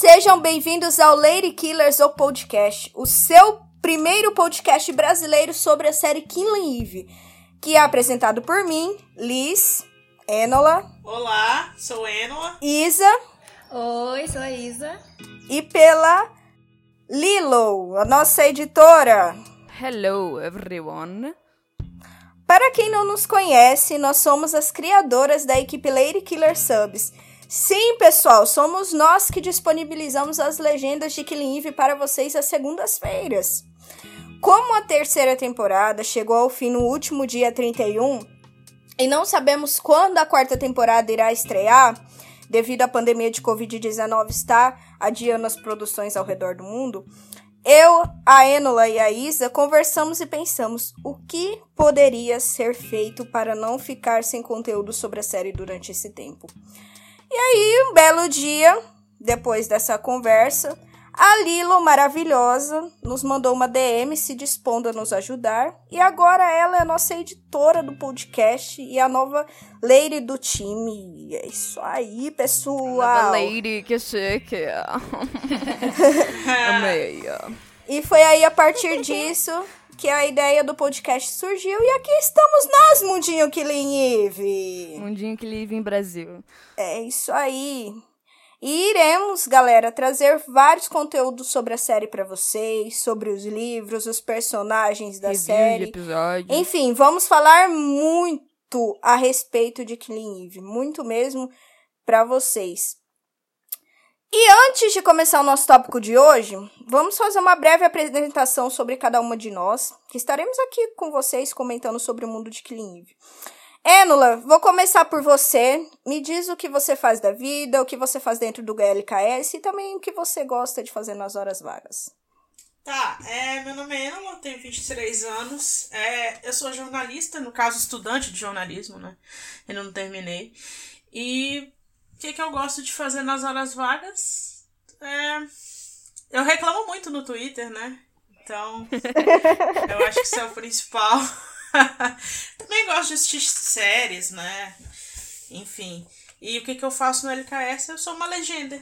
sejam bem-vindos ao Lady Killers, o podcast, o seu primeiro podcast brasileiro sobre a série Killing Eve, que é apresentado por mim, Liz, Enola. Olá, sou Enola. Isa. Oi, sou a Isa. E pela Lilo, a nossa editora. Hello, everyone. Para quem não nos conhece, nós somos as criadoras da equipe Lady Killer Subs. Sim, pessoal, somos nós que disponibilizamos as legendas de Killing Eve para vocês às segundas-feiras. Como a terceira temporada chegou ao fim no último dia 31 e não sabemos quando a quarta temporada irá estrear, devido à pandemia de Covid-19 estar adiando as produções ao redor do mundo, eu, a Enola e a Isa conversamos e pensamos o que poderia ser feito para não ficar sem conteúdo sobre a série durante esse tempo. E aí, um belo dia, depois dessa conversa, a Lilo, maravilhosa, nos mandou uma DM se dispondo a nos ajudar. E agora ela é a nossa editora do podcast e a nova lady do time. É isso aí, pessoal. Nova lady, que chique. Amei. E foi aí a partir disso que a ideia do podcast surgiu. E aqui estamos nós, Mundinho Killing Eve. Mundinho Killing Eve em Brasil. É isso aí. E iremos, galera, trazer vários conteúdos sobre a série para vocês, sobre os livros, os personagens da Review série. De episódio. Enfim, vamos falar muito a respeito de Killing Eve, muito mesmo para vocês. E antes de começar o nosso tópico de hoje, vamos fazer uma breve apresentação sobre cada uma de nós, que estaremos aqui com vocês comentando sobre o mundo de Killing. Enola, vou começar por você. Me diz o que você faz da vida, o que você faz dentro do GLKS e também o que você gosta de fazer nas horas vagas. Tá, é, meu nome é Enola, tenho 23 anos. É, eu sou jornalista, no caso, estudante de jornalismo, né? Ainda não terminei. E o que, que eu gosto de fazer nas horas vagas? É, eu reclamo muito no Twitter, né? Então, eu acho que isso é o principal. Também gosto de assistir séries, né? Enfim. E o que, que eu faço no LKS? Eu sou uma legenda.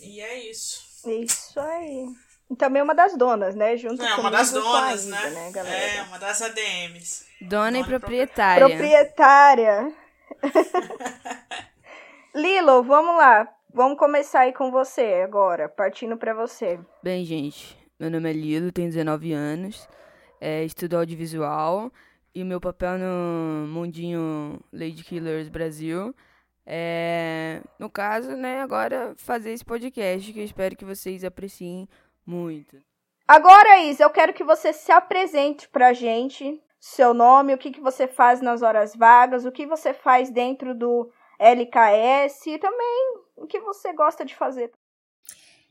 E é isso. Isso aí. E também uma das donas, né? Junto é, com uma das donas, Isa, né? né galera? É, uma das ADMs. Dona, Dona e proprietária. Proprietária. Lilo, vamos lá. Vamos começar aí com você agora, partindo para você. Bem, gente, meu nome é Lilo, tenho 19 anos é, estudo audiovisual e o meu papel no mundinho Lady Killers Brasil é, no caso, né, agora fazer esse podcast que eu espero que vocês apreciem muito. Agora, Isa, eu quero que você se apresente pra gente, seu nome, o que, que você faz nas horas vagas, o que você faz dentro do LKS e também o que você gosta de fazer.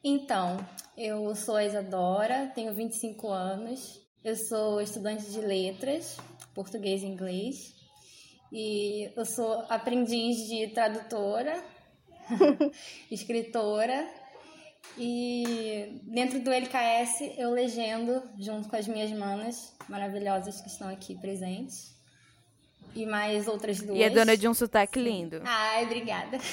Então, eu sou a Isadora, tenho 25 anos, eu sou estudante de letras, português e inglês. E eu sou aprendiz de tradutora, escritora. E dentro do LKS eu legendo junto com as minhas manas maravilhosas que estão aqui presentes. E mais outras duas. E é dona de um sotaque lindo. Ai, obrigada.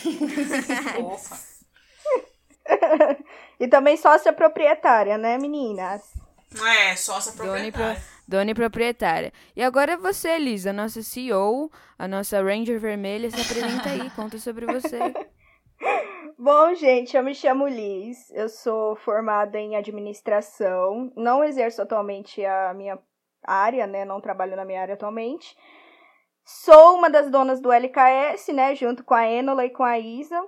e também sócia proprietária, né, meninas? É, sócia proprietária. Dona e, dona e proprietária. E agora é você, Lisa, a nossa CEO, a nossa Ranger Vermelha, se apresenta aí, conta sobre você. Bom, gente, eu me chamo Liz, eu sou formada em administração, não exerço atualmente a minha área, né, não trabalho na minha área atualmente. Sou uma das donas do LKS, né, junto com a Enola e com a Isa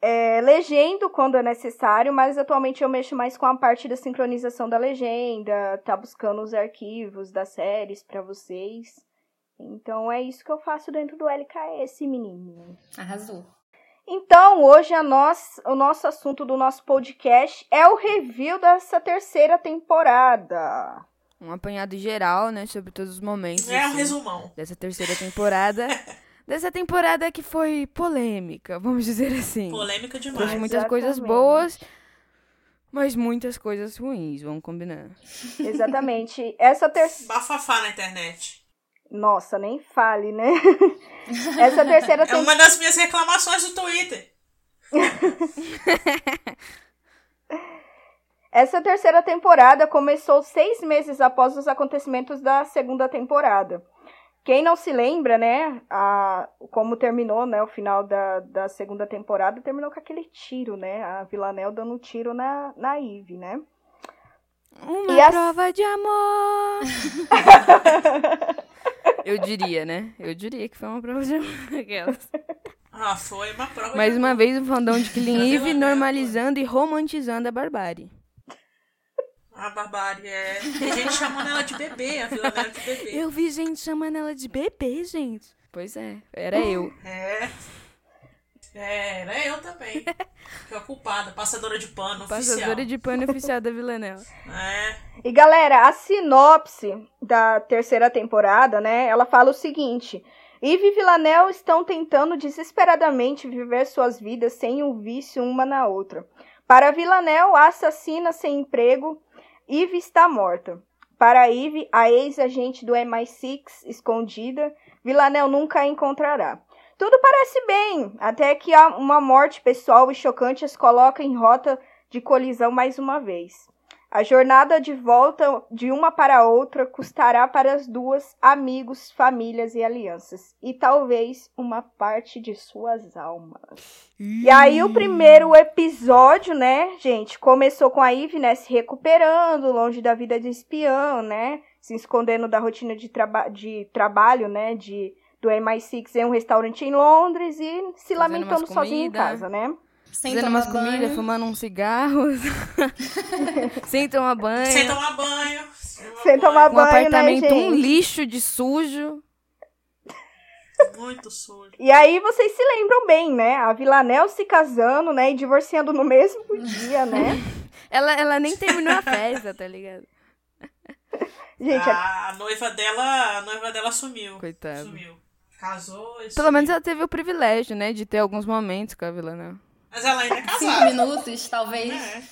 é, legendo quando é necessário, mas atualmente eu mexo mais com a parte da sincronização da legenda, tá buscando os arquivos das séries para vocês. Então é isso que eu faço dentro do LKS, menino. Arrasou. Então, hoje a nós, o nosso assunto do nosso podcast é o review dessa terceira temporada. Um apanhado geral, né, sobre todos os momentos. É um assim, resumão. Dessa terceira temporada. dessa temporada que foi polêmica, vamos dizer assim. Polêmica demais. Trouxe muitas Exatamente. coisas boas, mas muitas coisas ruins, vamos combinar. Exatamente. Essa terceira. Bafafá na internet. Nossa, nem fale, né? Essa terceira É uma das minhas reclamações do Twitter. Essa terceira temporada começou seis meses após os acontecimentos da segunda temporada. Quem não se lembra, né, a, como terminou, né, o final da, da segunda temporada, terminou com aquele tiro, né, a Villanelle dando um tiro na, na Eve, né. Uma E as- prova de amor. Eu diria, né? Eu diria que foi uma prova de amor. Aquelas. Ah, foi uma prova Mais de uma amor. vez, o fandom de Killing Eve normalizando e romantizando a barbárie. A barbárie é. Tem gente chamando ela de bebê, a Villanelle de bebê. Eu vi gente chamando ela de bebê, gente. Pois é, era eu. É. É, era eu também. Fui a culpada, passadora de pano oficial. Passadora de pano oficial da Villanelle. É. E galera, a sinopse da terceira temporada, né? Ela fala o seguinte: Eve e Villanelle estão tentando desesperadamente viver suas vidas sem um vício uma na outra. Para Villanelle, a assassina sem emprego, Eve está morta. Para Eve, a ex-agente do MI6 escondida, Villanelle nunca a encontrará. Tudo parece bem, até que uma morte pessoal e chocante as coloca em rota de colisão mais uma vez. A jornada de volta de uma para a outra custará para as duas amigos, famílias e alianças, e talvez uma parte de suas almas. E aí o primeiro episódio, né, gente, começou com a Eve, né, se recuperando, longe da vida de espião, né, se escondendo da rotina de, traba de trabalho, né, de do MI6 em um restaurante em Londres e se Fazendo lamentando umas sozinha em casa, né? Sem Fazendo tomar umas comidas, banho. fumando uns cigarros. sem tomar banho. Sem tomar banho. Sem tomar um banho, né, apartamento, um gente? lixo de sujo. Muito sujo. E aí vocês se lembram bem, né? A Villanelle se casando, né? E divorciando no mesmo dia, né? Ela, ela nem terminou a festa, tá ligado? Gente, a- A noiva dela, a noiva dela sumiu. Coitada. Sumiu. Casou e Pelo sumiu. menos ela teve o privilégio, né, de ter alguns momentos com a Villanelle. Mas ela ainda é Cinco casada. minutos, talvez. É.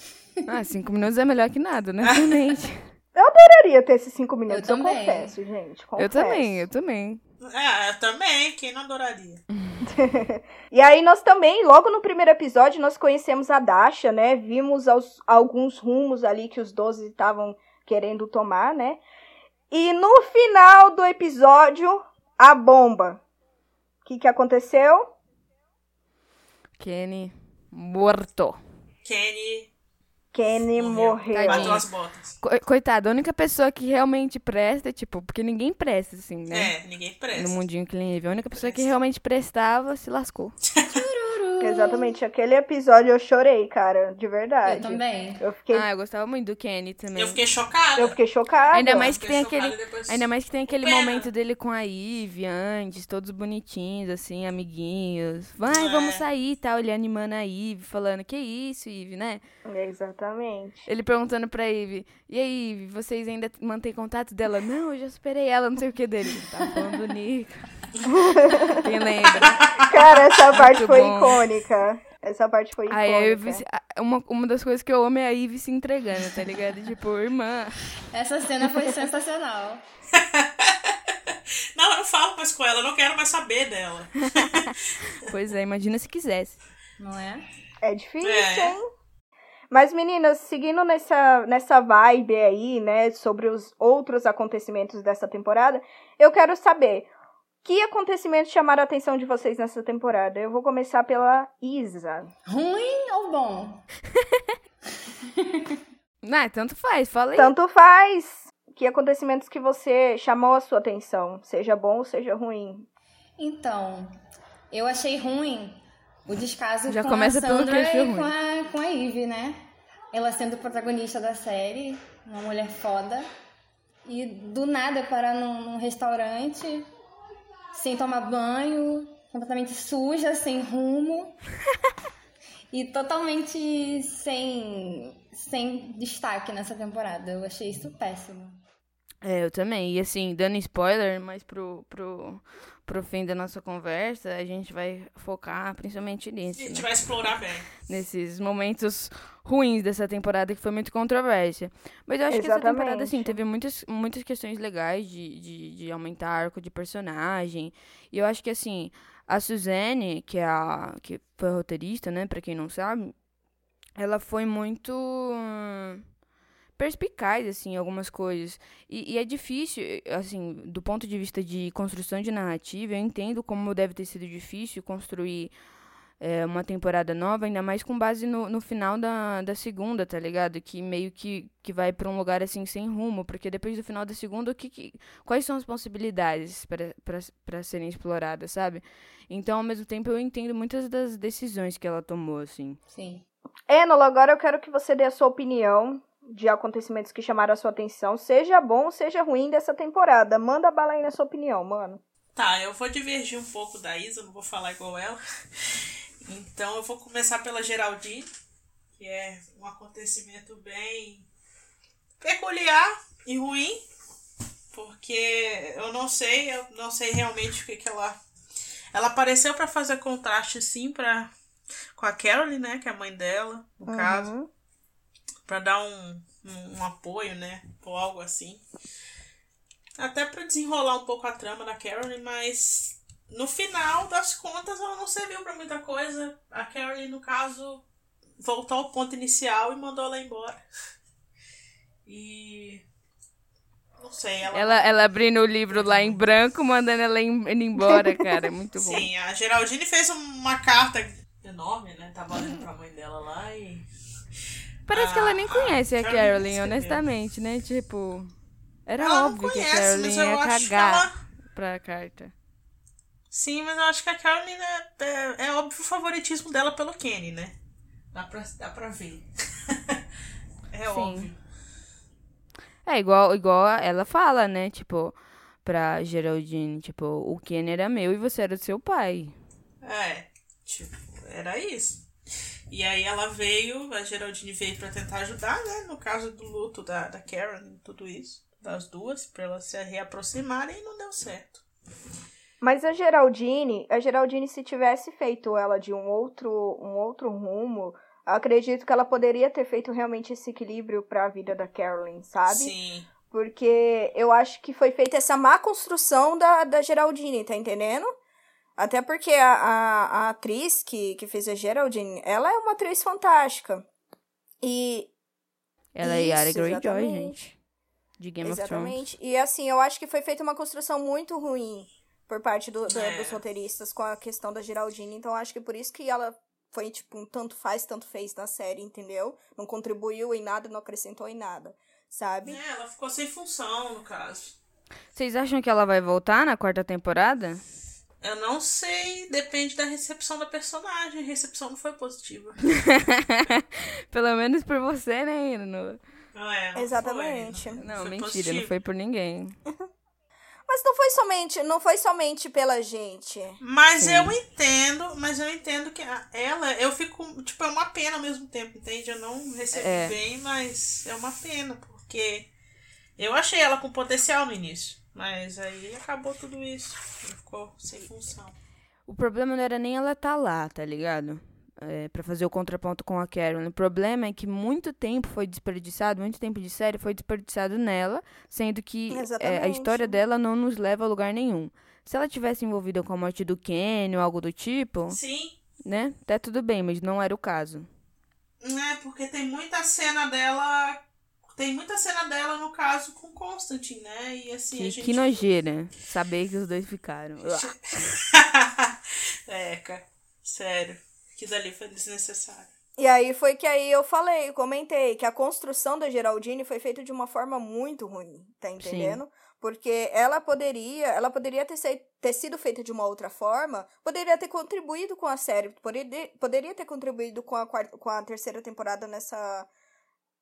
Ah, cinco minutos é melhor que nada, né? Realmente. eu adoraria ter esses cinco minutos. Eu, Eu também. confesso, gente. Eu Confesso. também, eu também. É, eu também. Quem não adoraria? E aí nós também, logo no primeiro episódio, nós conhecemos a Dasha, né? Vimos aos- alguns rumos ali que os 12 estavam querendo tomar, né? E no final do episódio, a bomba. O que, que aconteceu? Kenny morto. Kenny Kenny Morreu. morreu. Bateu as botas. Co- Coitado, a única pessoa que realmente presta, tipo, porque ninguém presta, assim, né? É, ninguém presta. No mundinho que ele vive. A única pessoa que realmente prestava se lascou. Exatamente, aquele episódio eu chorei, cara, de verdade. Eu também. Eu fiquei, Ah, eu gostava muito do Kenny também. Eu fiquei chocada. eu fiquei chocada. Ainda mais que tem aquele. depois. Ainda mais que tem aquele Pena. momento dele com a Eve antes, todos bonitinhos, assim, amiguinhos. Vai, É. vamos sair e tal. Ele animando a Eve, falando, que isso, Eve, né? Exatamente. Ele perguntando pra Eve, e aí, Eve, vocês ainda mantêm contato dela? Não, eu já superei ela, não sei o que dele. Tá falando do Nick. Quem lembra? Cara, essa parte Muito foi bom. Icônica. Essa parte foi icônica. Aí a se- a- uma, uma das coisas que eu amo é a Eve se entregando, tá ligado? Tipo, irmã. Essa cena foi sensacional. Não, eu não falo mais com ela, eu não quero mais saber dela. Pois é, imagina se quisesse. Não é? É difícil, É. hein? Mas, meninas, seguindo nessa, nessa vibe aí, né, sobre os outros acontecimentos dessa temporada, eu quero saber que acontecimentos chamaram a atenção de vocês nessa temporada. Eu vou começar pela Isa. Ruim ou bom? Ah, tanto faz, fala aí. Tanto faz que acontecimentos que você chamou a sua atenção, seja bom ou seja ruim. Então, eu achei ruim o descaso Já com começa a pelo Sandra achou e ruim. com a, com a Ivy, né? Ela sendo protagonista da série, uma mulher foda. E do nada parar num, num restaurante, sem tomar banho, completamente suja, sem rumo. e totalmente sem, sem destaque nessa temporada. Eu achei isso péssimo. É, eu também. E assim, dando spoiler, mas pro, pro, pro fim da nossa conversa, a gente vai focar principalmente A nisso, gente né? vai explorar bem. Nesses momentos ruins dessa temporada que foi muito controvérsia. Mas eu acho que essa temporada, assim, Exatamente. teve muitas, muitas questões legais de, de, de aumentar arco de personagem. E eu acho que, assim, A Suzanne, que é a que foi a roteirista, né, para quem não sabe, ela foi muito hum, perspicaz assim algumas coisas. E, e, é difícil, assim, do ponto de vista de construção de narrativa, eu entendo como deve ter sido difícil construir é, uma temporada nova, ainda mais com base no, no final da, da segunda, tá ligado? Que meio que, que vai para um lugar assim sem rumo, porque depois do final da segunda, o que, que quais são as possibilidades para serem exploradas, sabe? Então, ao mesmo tempo, eu entendo muitas das decisões que ela tomou, assim. Sim. Enola, agora eu quero que você dê a sua opinião de acontecimentos que chamaram a sua atenção, seja bom, seja ruim dessa temporada. Manda bala aí na sua opinião, mano. Tá, eu vou divergir um pouco da Isa, não vou falar igual ela. Então eu vou começar pela Geraldine, que é um acontecimento bem peculiar e ruim, porque eu não sei, eu não sei realmente o que, que ela. Ela apareceu para fazer contraste, sim, pra, com a Carolyn, né, que é a mãe dela, no uhum. caso, para dar um, um, um, apoio, né, ou algo assim. Até para desenrolar um pouco a trama da Carolyn, mas no final das contas, ela não serviu para muita coisa. A Carolyn, no caso, voltou ao ponto inicial e mandou ela embora. E. Não sei. Ela, ela, ela abrindo o livro lá em branco, mandando ela indo embora, cara. É muito bom. Sim, a Geraldine fez uma carta enorme, né? Tava lendo pra mãe dela lá e. Parece a, que ela nem conhece a, Carolyn, honestamente, né? Tipo. Era ela óbvio conhece, que a Carolyn ia cagar ela... pra carta. Sim, mas eu acho que a Caroline é, é, é óbvio o favoritismo dela pelo Kenny, né? Dá pra, dá pra ver. é Sim. óbvio. É igual, igual ela fala, né? Tipo, pra Geraldine, tipo, o Kenny era meu e você era do seu pai. É, tipo, era isso. E aí ela veio, a Geraldine veio para tentar ajudar, né? No caso do luto da, da Karen, tudo isso, das duas, para elas se reaproximarem e não deu certo. Mas a Geraldine, a Geraldine, se tivesse feito ela de um outro, um outro rumo, acredito que ela poderia ter feito realmente esse equilíbrio para a vida da Carolyn, sabe? Sim. Porque eu acho que foi feita essa má construção da, da Geraldine, tá entendendo? Até porque a, a, a atriz que, que fez a Geraldine, ela é uma atriz fantástica. E. Ela é Yara Greyjoy, gente. De Game exatamente. of Thrones. E assim, eu acho que foi feita uma construção muito ruim por parte do, do, é. dos roteiristas com a questão da Geraldine. Então acho que por isso que ela foi, tipo, um tanto faz, tanto fez na série, entendeu? Não contribuiu em nada, não acrescentou em nada, sabe? É, ela ficou sem função, no caso. Vocês acham que ela vai voltar na quarta temporada? Eu não sei, depende da recepção da personagem. A recepção não foi positiva. Pelo menos por você, né, Não é, não Exatamente. Foi, não, não mentira, positivo. não foi por ninguém. Mas não foi somente, não foi somente pela gente. Mas Sim. eu entendo, mas eu entendo que ela, eu fico, tipo, é uma pena ao mesmo tempo, entende? Eu não recebi é. bem, mas é uma pena, porque eu achei ela com potencial no início, mas aí acabou tudo isso, ficou sem função. O problema não era nem ela estar tá lá, tá ligado? é, para fazer o contraponto com a Karen. O problema é que muito tempo foi desperdiçado, muito tempo de série foi desperdiçado nela, sendo que é, a história dela não nos leva a lugar nenhum. Se ela tivesse envolvida com a morte do Kenny ou algo do tipo, Sim. né? Até tudo bem, mas não era o caso. É, porque tem muita cena dela tem muita cena dela no caso com Constantine, né? E assim, que, a gente... que nojeira saber que os dois ficaram. é, cara. Sério que dali foi desnecessário. E aí foi que aí eu falei, comentei que a construção da Geraldine foi feita de uma forma muito ruim, tá entendendo? Sim. Porque ela poderia, ela poderia ter, ser, ter sido feita de uma outra forma, poderia ter contribuído com a série, poderia, poderia ter contribuído com a, quarta, com a terceira temporada nessa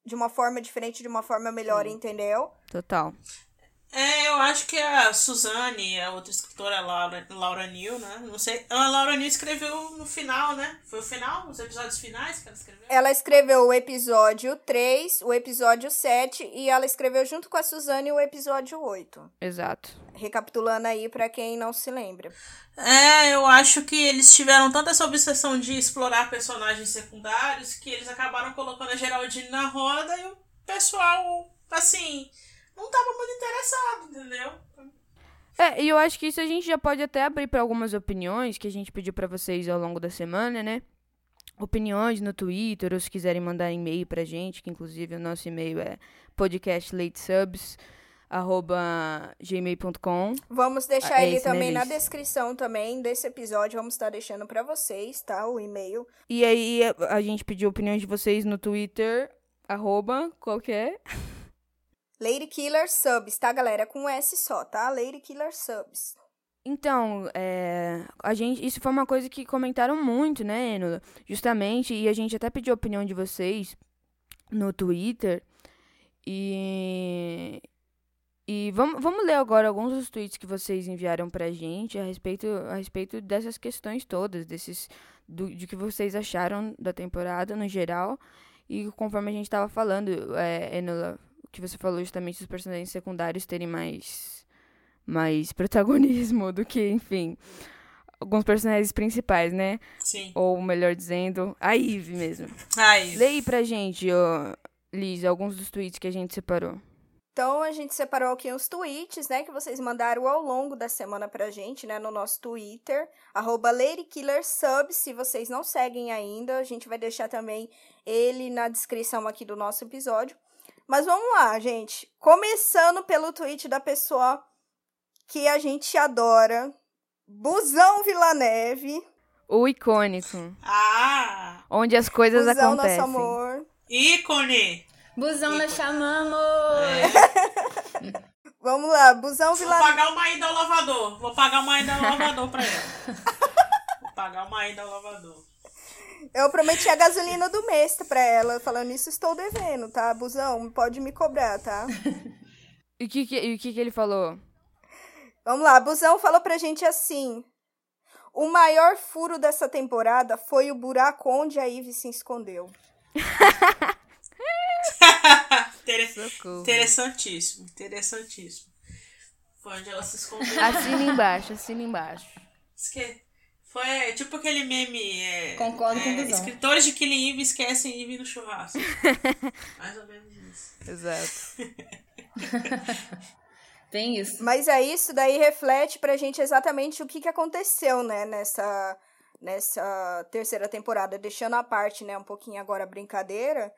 de uma forma diferente, de uma forma melhor, Sim. entendeu? Total. É, eu acho que a Suzane, a outra escritora, a Laura, Laura Neal, né? Não sei. A Laura Neal escreveu no final, né? Foi o final? Os episódios finais que ela escreveu? Ela escreveu o episódio 3, o episódio 7 e ela escreveu junto com a Suzane o episódio 8. Exato. Recapitulando aí para quem não se lembra. É, eu acho que eles tiveram tanta essa obsessão de explorar personagens secundários que eles acabaram colocando a Geraldine na roda e o pessoal, assim não tava muito interessado, entendeu? É, e eu acho que isso a gente já pode até abrir para algumas opiniões que a gente pediu para vocês ao longo da semana, né? Opiniões no Twitter, ou se quiserem mandar e-mail pra gente, que inclusive o nosso e-mail é podcastlatesubs@gmail.com. Vamos deixar É ele esse, né, também na descrição também desse episódio. Vamos estar deixando pra vocês, tá? O e-mail. E aí a- a gente pediu opiniões de vocês no Twitter, arroba, qual que é? Lady Killer Subs, tá, galera? Com S só, tá? Lady Killer Subs. Então, é, a gente, isso foi uma coisa que comentaram muito, né, Enola? Justamente, e a gente até pediu a opinião de vocês no Twitter. E, e vamos, vamos ler agora alguns dos tweets que vocês enviaram pra gente a respeito, a respeito dessas questões todas, desses, do, de que vocês acharam da temporada no geral. E conforme a gente tava falando, é, Enola, o que você falou justamente dos personagens secundários terem mais mais protagonismo do que, enfim, alguns personagens principais, né? Sim. Ou melhor dizendo, a Eve mesmo. Aí. Lê aí pra gente, ó, Liz, alguns dos tweets que a gente separou. Então, a gente separou aqui uns tweets, né, que vocês mandaram ao longo da semana pra gente, né, no nosso Twitter, arroba LadyKillerSub, se vocês não seguem ainda, a gente vai deixar também ele na descrição aqui do nosso episódio. Mas vamos lá, gente. Começando pelo tweet da pessoa que a gente adora, Busão Villaneve, O icônico, Ah! onde as coisas Busão acontecem. Nosso Amor. Ícone! Busão nós chamamos! Vamos lá, Busão Vou Villaneve. pagar uma ida ao lavador. Vou pagar uma ida ao lavador pra ela. Vou pagar uma ida ao lavador. Eu prometi a gasolina do mês pra ela. Falando isso, estou devendo, tá? Busão, pode me cobrar, tá? E o que, que, e o que, que ele falou? Vamos lá, Busão falou pra gente assim. O maior furo dessa temporada foi o buraco onde a Ivy se escondeu. Interessantíssimo, interessantíssimo. Foi onde ela se escondeu. Assina embaixo, assina embaixo. Esque- Foi tipo aquele meme. É, Concordo com o é. Escritores de Killing Eve esquecem Eve no churrasco. Mais ou menos isso. Exato. Tem isso. Mas aí isso daí reflete pra gente exatamente o que, que aconteceu, né, nessa, nessa terceira temporada, deixando à parte, né, um pouquinho agora a brincadeira.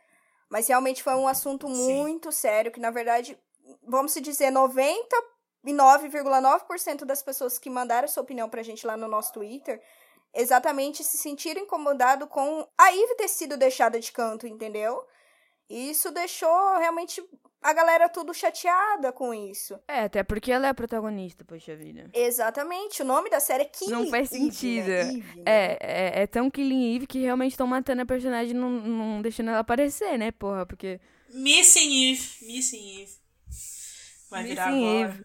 Mas realmente foi um assunto Sim. muito sério, que na verdade, vamos se dizer, 99,9% das pessoas que mandaram sua opinião pra gente lá no nosso Twitter exatamente se sentiram incomodados com a Eve ter sido deixada de canto, entendeu? E isso deixou realmente a galera tudo chateada com isso. É, até porque ela é a protagonista, poxa vida. Exatamente, o nome da série é Killing Não faz Eve, né? sentido. Eve, né? É, é, é tão Killing Eve que realmente estão matando a personagem e não, não deixando ela aparecer, né, porra? Porque. Missing Eve. Missing Eve. Vai virar Missing agora. Eve.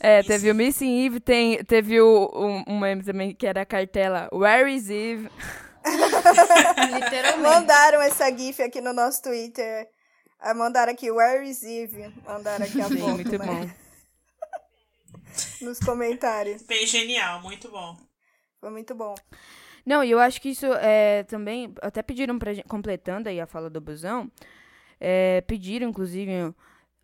É, Missing teve o Missing Eve, tem, teve o, um, um meme também que era a cartela Where is Eve? Literalmente. Mandaram essa gif aqui no nosso Twitter. Ah, Mandaram aqui, Where is Eve? Mandaram aqui a Sim, foto, muito né? bom. Nos comentários. Bem genial, muito bom. Foi muito bom. Não, e eu acho que isso é também. Até pediram pra gente. Completando aí a fala do Busão. é, pediram, inclusive.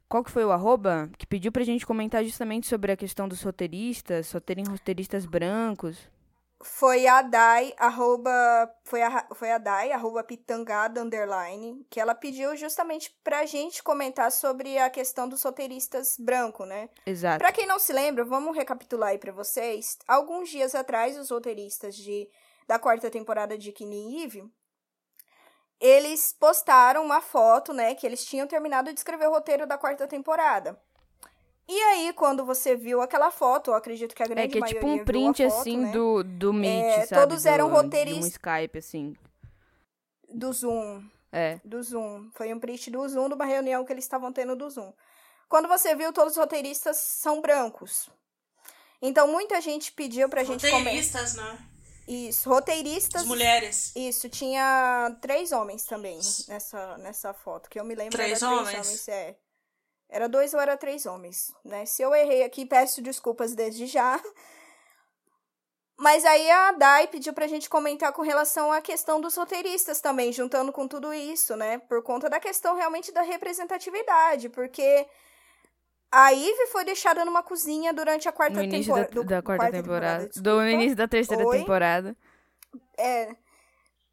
Qual que foi o arroba? Que pediu pra gente comentar justamente sobre a questão dos roteiristas, só terem roteiristas brancos. Foi a Dai, arroba, foi a, foi a Dai, arroba pitangada, underline, que ela pediu justamente pra gente comentar sobre a questão dos roteiristas branco, né? Exato. Pra quem não se lembra, vamos recapitular aí pra vocês. Alguns dias atrás, os roteiristas de, da quarta temporada de Killing Eve, eles postaram uma foto, né, que eles tinham terminado de escrever o roteiro da quarta temporada. E aí, quando você viu aquela foto, eu acredito que a grande É que é maioria tipo um print foto, assim né, do, do Meet, É, sabe? todos eram Do- De um roteiristas- Skype, assim. do Zoom. É. do Zoom. Foi um print do Zoom de uma reunião que eles estavam tendo do Zoom. Quando você viu, todos os roteiristas são brancos. Então, muita gente pediu pra gente. Roteiristas, né? Isso, roteiristas. As mulheres. Isso, tinha três homens também nessa, nessa foto, que eu me lembro Três homens? três homens. É. Era dois ou era três homens, né? Se eu errei aqui, peço desculpas desde já. Mas aí a Dai pediu pra gente comentar com relação à questão dos roteiristas também, juntando com tudo isso, né? Por conta da questão realmente da representatividade, porque A Eve foi deixada numa cozinha durante a quarta temporada. da, do- da quarta, temporada. do desculpa. início da terceira Oi? temporada. É.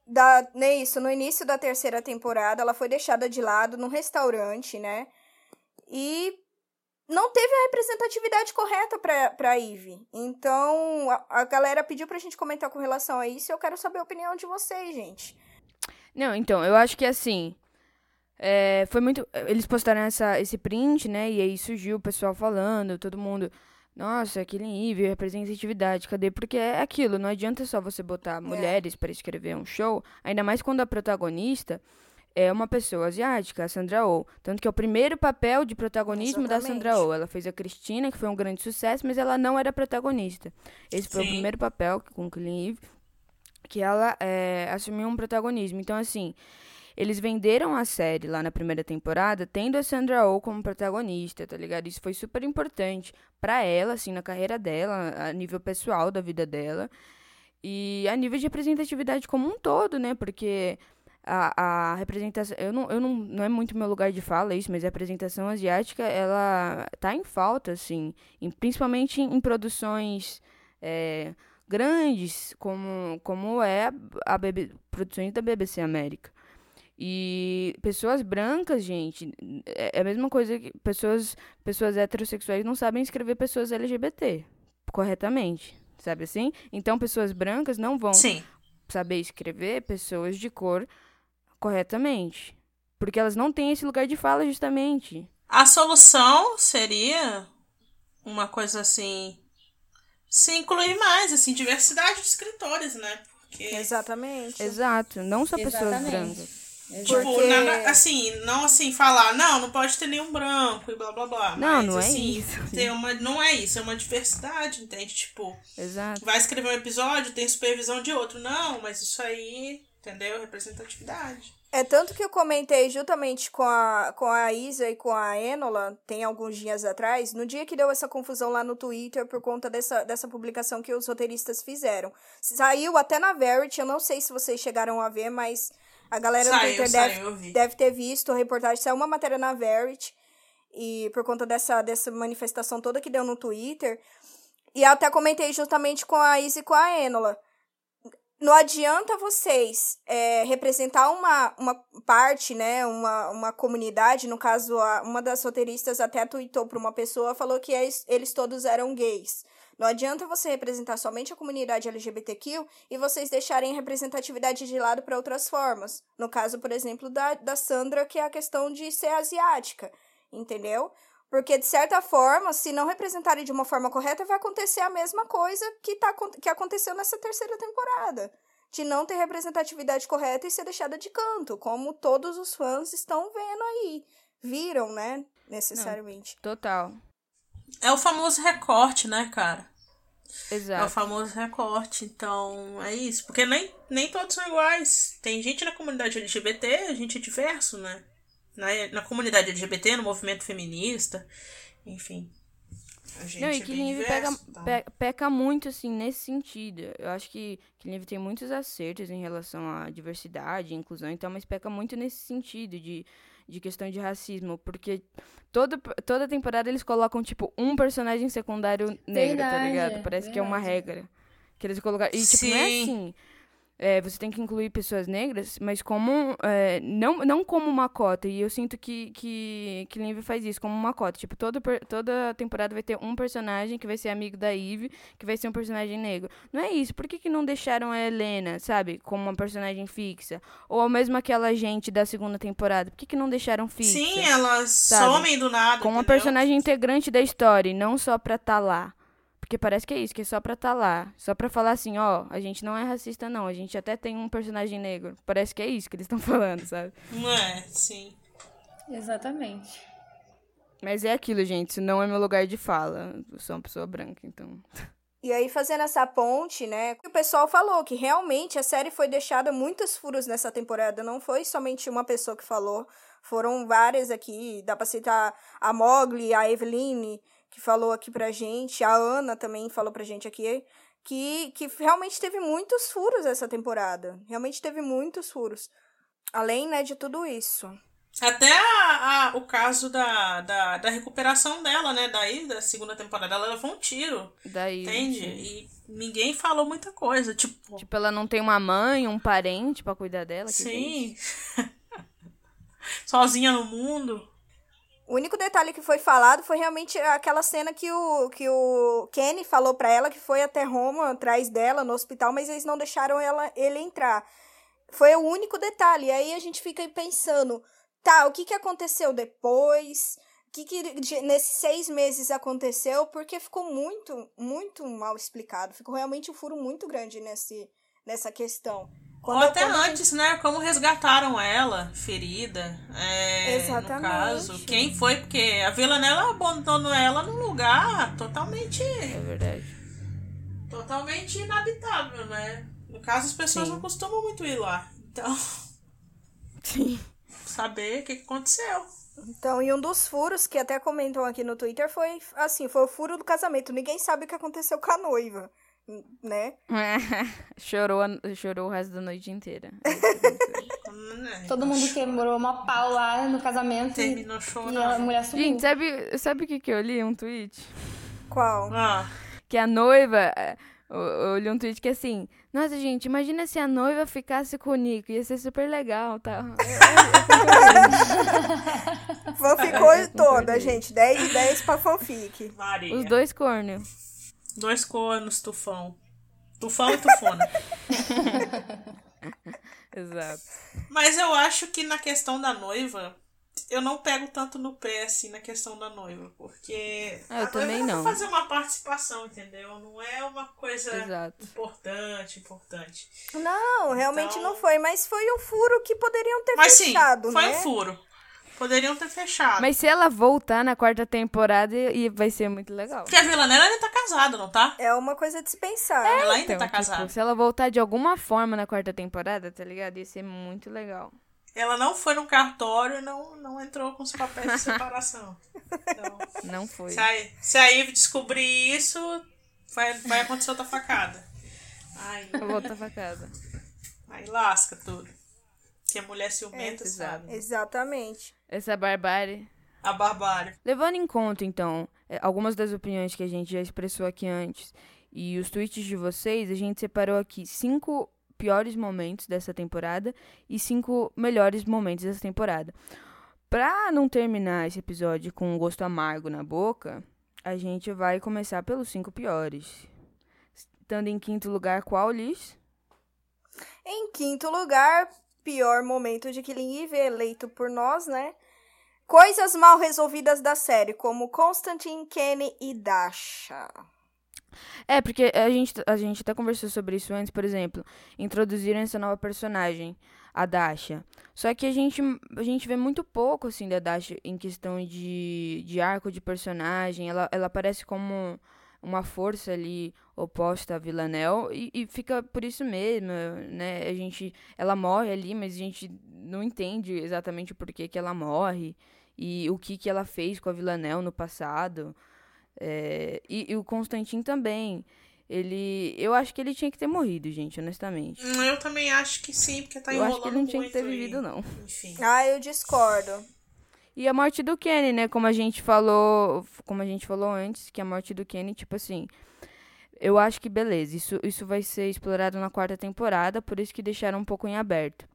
Da, né, isso, no início da terceira temporada, ela foi deixada de lado num restaurante, né? E não teve a representatividade correta pra, pra Eve. Então, a, a galera pediu pra gente comentar com relação a isso e eu quero saber a opinião de vocês, gente. Não, então, eu acho que assim. é, foi muito. Eles postaram essa, esse print, né? E aí surgiu o pessoal falando, todo mundo. Nossa, aquele nível, representatividade, cadê? Porque é aquilo, não adianta só você botar mulheres para escrever um show, ainda mais quando a protagonista é uma pessoa asiática, a Sandra Oh. Tanto que é o primeiro papel de protagonismo da Sandra Exatamente. Oh. Ela fez a Cristina, que foi um grande sucesso, mas ela não era protagonista. Esse foi o Sim. primeiro papel com Killing Eve que ela é, assumiu um protagonismo. Então, assim, eles venderam a série lá na primeira temporada, tendo a Sandra Oh como protagonista, tá ligado? Isso foi super importante pra ela, assim, na carreira dela, a nível pessoal da vida dela. E a nível de representatividade como um todo, né? Porque a, a representação. Eu não, eu não, não é muito meu lugar de fala isso, mas a representação asiática, ela tá em falta, assim. em- principalmente em, produções. é, grandes, como, como é a BB, produções da BBC América. E pessoas brancas, gente, é é a mesma coisa que pessoas, pessoas heterossexuais não sabem escrever pessoas LGBT corretamente, sabe assim? Então, pessoas brancas não vão Sim. saber escrever pessoas de cor corretamente. Porque elas não têm esse lugar de fala, justamente. A solução seria uma coisa assim. Se incluir mais, assim, diversidade de escritores, né? Porque. Exatamente. Exato. Não só pessoas Exatamente. brancas. Tipo, Porque- nada- assim, não assim, falar, não, não pode ter nenhum branco e blá blá blá. Não, mas, não é assim, isso. Ter uma, não é isso, é uma diversidade, entende? Tipo, Exato. vai escrever um episódio, tem supervisão de outro. Não, mas isso aí, entendeu? Representatividade. É tanto que eu comentei justamente com a, com a Isa e com a Enola, tem alguns dias atrás, no dia que deu essa confusão lá no Twitter por conta dessa, dessa publicação que os roteiristas fizeram. Saiu até na Verity, eu não sei se vocês chegaram a ver, mas a galera do Saiu, Twitter saiu, deve, deve ter visto a reportagem, saiu uma matéria na Verity, e por conta dessa, dessa manifestação toda que deu no Twitter. E até comentei justamente com a Isa e com a Enola não adianta vocês é, representar uma, uma parte, né, uma, uma comunidade, no caso, a, uma das roteiristas até tweetou para uma pessoa, falou que eles, todos eram gays. Não adianta você representar somente a comunidade LGBTQ e vocês deixarem a representatividade de lado para outras formas. No caso, por exemplo, da, da Sandra, que é a questão de ser asiática, entendeu? Porque, de certa forma, se não representarem de uma forma correta, vai acontecer a mesma coisa que, tá, que aconteceu nessa terceira temporada. De não ter representatividade correta e ser deixada de canto, como todos os fãs estão vendo aí. Viram, né? Necessariamente. Total. É o famoso recorte, né, cara? É o Exato. famoso recorte, então é isso. Porque nem, nem todos são iguais. Tem gente na comunidade LGBT, a gente é diverso, né? Na, na comunidade LGBT, no movimento feminista, enfim. A gente Não, é e Eve pega, diverso, tá? pe- peca muito, assim, nesse sentido. Eu acho que Killing Eve tem muitos acertos em relação à diversidade, inclusão, então, mas peca muito nesse sentido de, de questão de racismo, porque toda, toda temporada eles colocam, tipo, um personagem secundário negro, tá Verdade, ligado? Parece que é uma verdade. regra. Que eles colocaram. E, tipo, não é Sim. assim. É, você tem que incluir pessoas negras, mas como. é, não, não como uma cota. E eu sinto que, que, que Eve faz isso, como uma cota. Tipo, toda, toda temporada vai ter um personagem que vai ser amigo da Eve, que vai ser um personagem negro. Não é isso. Por que, que não deixaram a Helena, sabe, como uma personagem fixa? Ou mesmo aquela gente da segunda temporada. Por que, que não deixaram fixa? Sim, elas sabe? somem do nada. como uma personagem integrante da história, e não só pra estar lá. Porque parece que é isso, que é só pra estar lá. Só pra falar assim, ó, a gente não é racista, não. A gente até tem um personagem negro. Parece que é isso que eles estão falando, sabe? Não é, sim. Exatamente. Mas é aquilo, gente. Isso não é meu lugar de fala. Eu sou uma pessoa branca, então. E aí, fazendo essa ponte, né? O pessoal falou que realmente a série foi deixada muitos furos nessa temporada. Não foi somente uma pessoa que falou. Foram várias aqui. Dá pra citar a Mogli, a Eveline, que falou aqui pra gente. A Ana também falou pra gente aqui. Que, que realmente teve muitos furos essa temporada. Realmente teve muitos furos. Além, né, de tudo isso. Até a, a, o caso da, da, da recuperação dela, né? Daí, da segunda temporada, ela levou um tiro. Daí. Entende? E ninguém falou muita coisa. Tipo, Tipo, ela não tem uma mãe, um parente pra cuidar dela. que sim. Sozinha no mundo. O único detalhe que foi falado foi realmente aquela cena que o, que o Kenny falou pra ela que foi até Roma atrás dela no hospital, mas eles não deixaram ela, ele entrar. Foi o único detalhe. E aí a gente fica pensando, tá, o que, que aconteceu depois? O que, que nesses seis meses aconteceu? Porque ficou muito, muito mal explicado. Ficou realmente um furo muito grande nesse, nessa questão. Ou até quando a gente- antes, né? Como resgataram ela, ferida. É, Exatamente. No caso, quem foi? Porque a Villanella abandonou ela num lugar totalmente, É verdade. totalmente inabitável, né? No caso, as pessoas Sim. não costumam muito ir lá. Então, Sim. saber o que que aconteceu. Então, e um dos furos que até comentam aqui no Twitter foi assim, foi o furo do casamento. Ninguém sabe o que aconteceu com a noiva, né? chorou, a- chorou o resto da noite inteira. Todo mundo quebrou uma pau lá no casamento Terminou e a chorando. mulher sumiu. Gente, sabe, sabe o que, que eu li? Um tweet? Qual? Ah, Que a noiva. é, Eu, eu li um tweet que é assim. Nossa, gente, imagina se a noiva ficasse com o Nico. Ia ser super legal, tá? Fanficou toda, gente. 10 de 10 pra fanfic. Maria. Os dois cornos. Dois cornos, tufão. Tufão e tufona. Exato. Mas eu acho que na questão da noiva, eu não pego tanto no pé assim na questão da noiva, porque Ah, eu a também noiva não. vai fazer uma participação, entendeu? Não é uma coisa Exato. importante, importante. Não, realmente Então- não foi. Mas foi um furo que poderiam ter Mas sim, fechado, foi né? um furo. Poderiam ter fechado. Mas se ela voltar na quarta temporada, e vai ser muito legal. Porque a Villanella ainda tá casada, não tá? É uma coisa de se pensar. Ela ainda Então, tá tipo, casada. se ela voltar de alguma forma na quarta temporada, tá ligado? Ia ser muito legal. Ela não foi no cartório e não, não entrou com os papéis de separação. Então, Não foi. se, a, se a Eve descobrir isso, vai, vai acontecer outra facada. Ai, pra casa. aí lasca tudo. Que a mulher ciumenta, É, sabe? Exatamente. Essa barbárie. A barbárie. Levando em conta, então, eh, algumas das opiniões que a gente já expressou aqui antes e os tweets de vocês, a gente separou aqui cinco piores momentos dessa temporada e cinco melhores momentos dessa temporada. Pra não terminar esse episódio com um gosto amargo na boca, a gente vai começar pelos cinco piores. Estando em quinto lugar, qual, Liz? Em quinto lugar, pior momento de Killing Eve, eleito por nós, né? Coisas mal resolvidas da série, como Constantine, Kenny e Dasha. É, porque a gente, a gente até conversou sobre isso antes, por exemplo, introduziram essa nova personagem, a Dasha. Só que a gente, a gente vê muito pouco, assim, da Dasha em questão de, de arco de personagem. Ela, ela aparece como uma força ali oposta a Villanelle e, e fica por isso mesmo, né? A gente, ela morre ali, mas a gente não entende exatamente o porquê que ela morre e o que que ela fez com a Villanelle no passado. É, e, e o Constantin também. Ele. Eu acho que ele tinha que ter morrido, gente, honestamente. Hum, Eu também acho que sim, porque tá eu enrolando acho que ele não tinha que ter aí. vivido, não. Enfim. Ah, eu discordo. E a morte do Kenny, né? Como a gente falou. Como a gente falou antes, que a morte do Kenny, tipo assim. Eu acho que beleza, isso, isso vai ser explorado na quarta temporada, por isso que deixaram um pouco em aberto.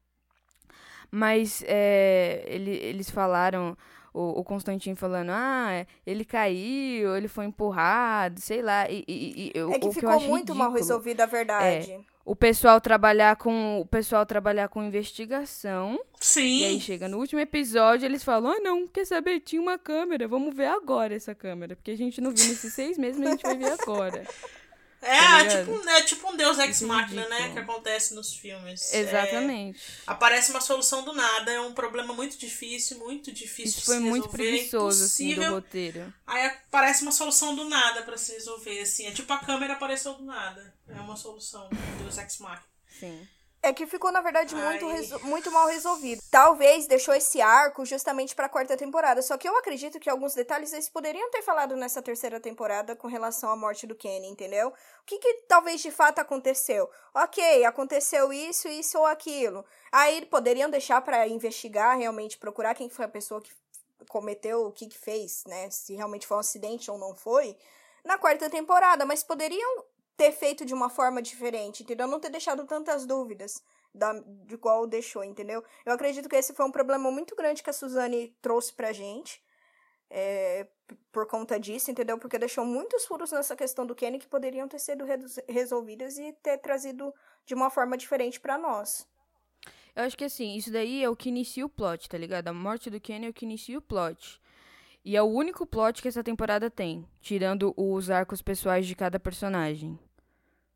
Mas é, ele, eles falaram, o, o Constantino falando, ah, ele caiu, ele foi empurrado, sei lá. E, e, e, É que o ficou acho muito mal ridículo resolvida a verdade. O pessoal trabalhar com o pessoal trabalhar com investigação. E aí Sim. chega no último episódio eles falam ah não quer saber? Tinha uma câmera vamos ver agora essa câmera. Porque a gente não viu nesses seis meses mas a gente vai ver agora É, Tá é tipo, é tipo um Deus Ex é Machina, né? Que acontece nos filmes. É, exatamente aparece uma solução do nada, é um problema muito difícil, muito difícil isso de foi se muito resolver, preguiçoso assim do roteiro Aí aparece uma solução do nada pra se resolver, assim. É tipo a câmera apareceu do nada. É uma solução do Deus Ex Machina. sim É que ficou, na verdade, muito, muito mal resolvido. Talvez deixou esse arco justamente pra quarta temporada. Só que eu acredito que alguns detalhes eles poderiam ter falado nessa terceira temporada com relação à morte do Kenny, entendeu? O que, que talvez de fato aconteceu? Ok, aconteceu isso, isso ou aquilo. Aí poderiam deixar para investigar, realmente procurar quem foi a pessoa que cometeu, o que, que fez, né? Se realmente foi um acidente ou não foi. Na quarta temporada, mas poderiam ter feito de uma forma diferente, entendeu? Não ter deixado tantas dúvidas da, de qual deixou, entendeu? Eu acredito que esse foi um problema muito grande que a Suzane trouxe pra gente. É, por conta disso, entendeu? Porque deixou muitos furos nessa questão do Kenny que poderiam ter sido resolvidos e ter trazido de uma forma diferente para nós. Eu acho que assim, isso daí é o que inicia o plot, tá ligado? A morte do Kenny é o que inicia o plot. E é o único plot que essa temporada tem, tirando os arcos pessoais de cada personagem.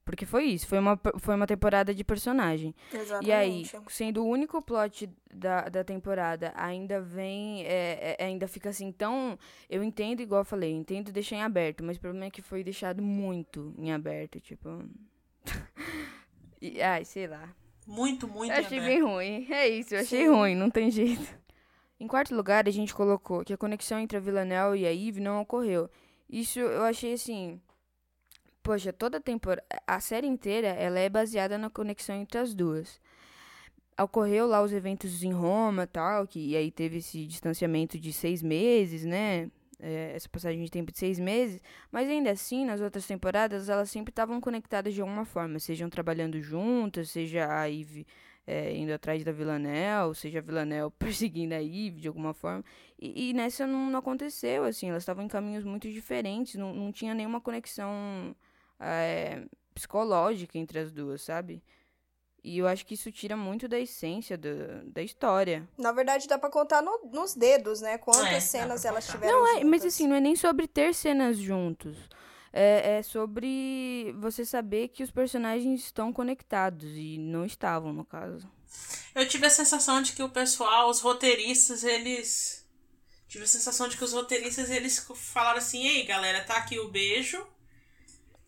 Porque foi isso, foi uma, foi uma temporada de personagem. Exatamente. E aí, sendo o único plot da, da temporada, ainda vem. É, é, ainda fica assim tão. Eu entendo, igual eu falei, entendo deixar em aberto, mas o problema é que foi deixado muito em aberto, tipo. e, ai, sei lá. Muito, muito Eu achei bem ruim. É isso, eu achei Sim. ruim, não tem jeito. Em quarto lugar, a gente colocou que a conexão entre a Villanelle e a Eve não ocorreu. Isso eu achei assim poxa, toda a temporada, a série inteira, ela é baseada na conexão entre as duas. Ocorreu lá os eventos em Roma, tal, que e aí teve esse distanciamento de seis meses, né? É, essa passagem de tempo de seis meses, mas ainda assim, nas outras temporadas, elas sempre estavam conectadas de alguma forma, sejam trabalhando juntas, seja a Eve é, indo atrás da Villanelle, seja a Villanelle perseguindo a Eve de alguma forma. E, e nessa não, não, aconteceu, assim, elas estavam em caminhos muito diferentes, não, não tinha nenhuma conexão é, psicológica entre as duas, sabe? E eu acho que isso tira muito da essência do, da história. Na verdade, dá pra contar no, nos dedos, né? Quantas é, cenas elas tiveram Não, é, juntas. mas assim, não é nem sobre ter cenas juntos. É, é, sobre você saber que os personagens estão conectados e não estavam, no caso. Eu tive a sensação de que o pessoal, os roteiristas, eles. Tive a sensação de que os roteiristas eles falaram assim: ei, galera, tá aqui o beijo.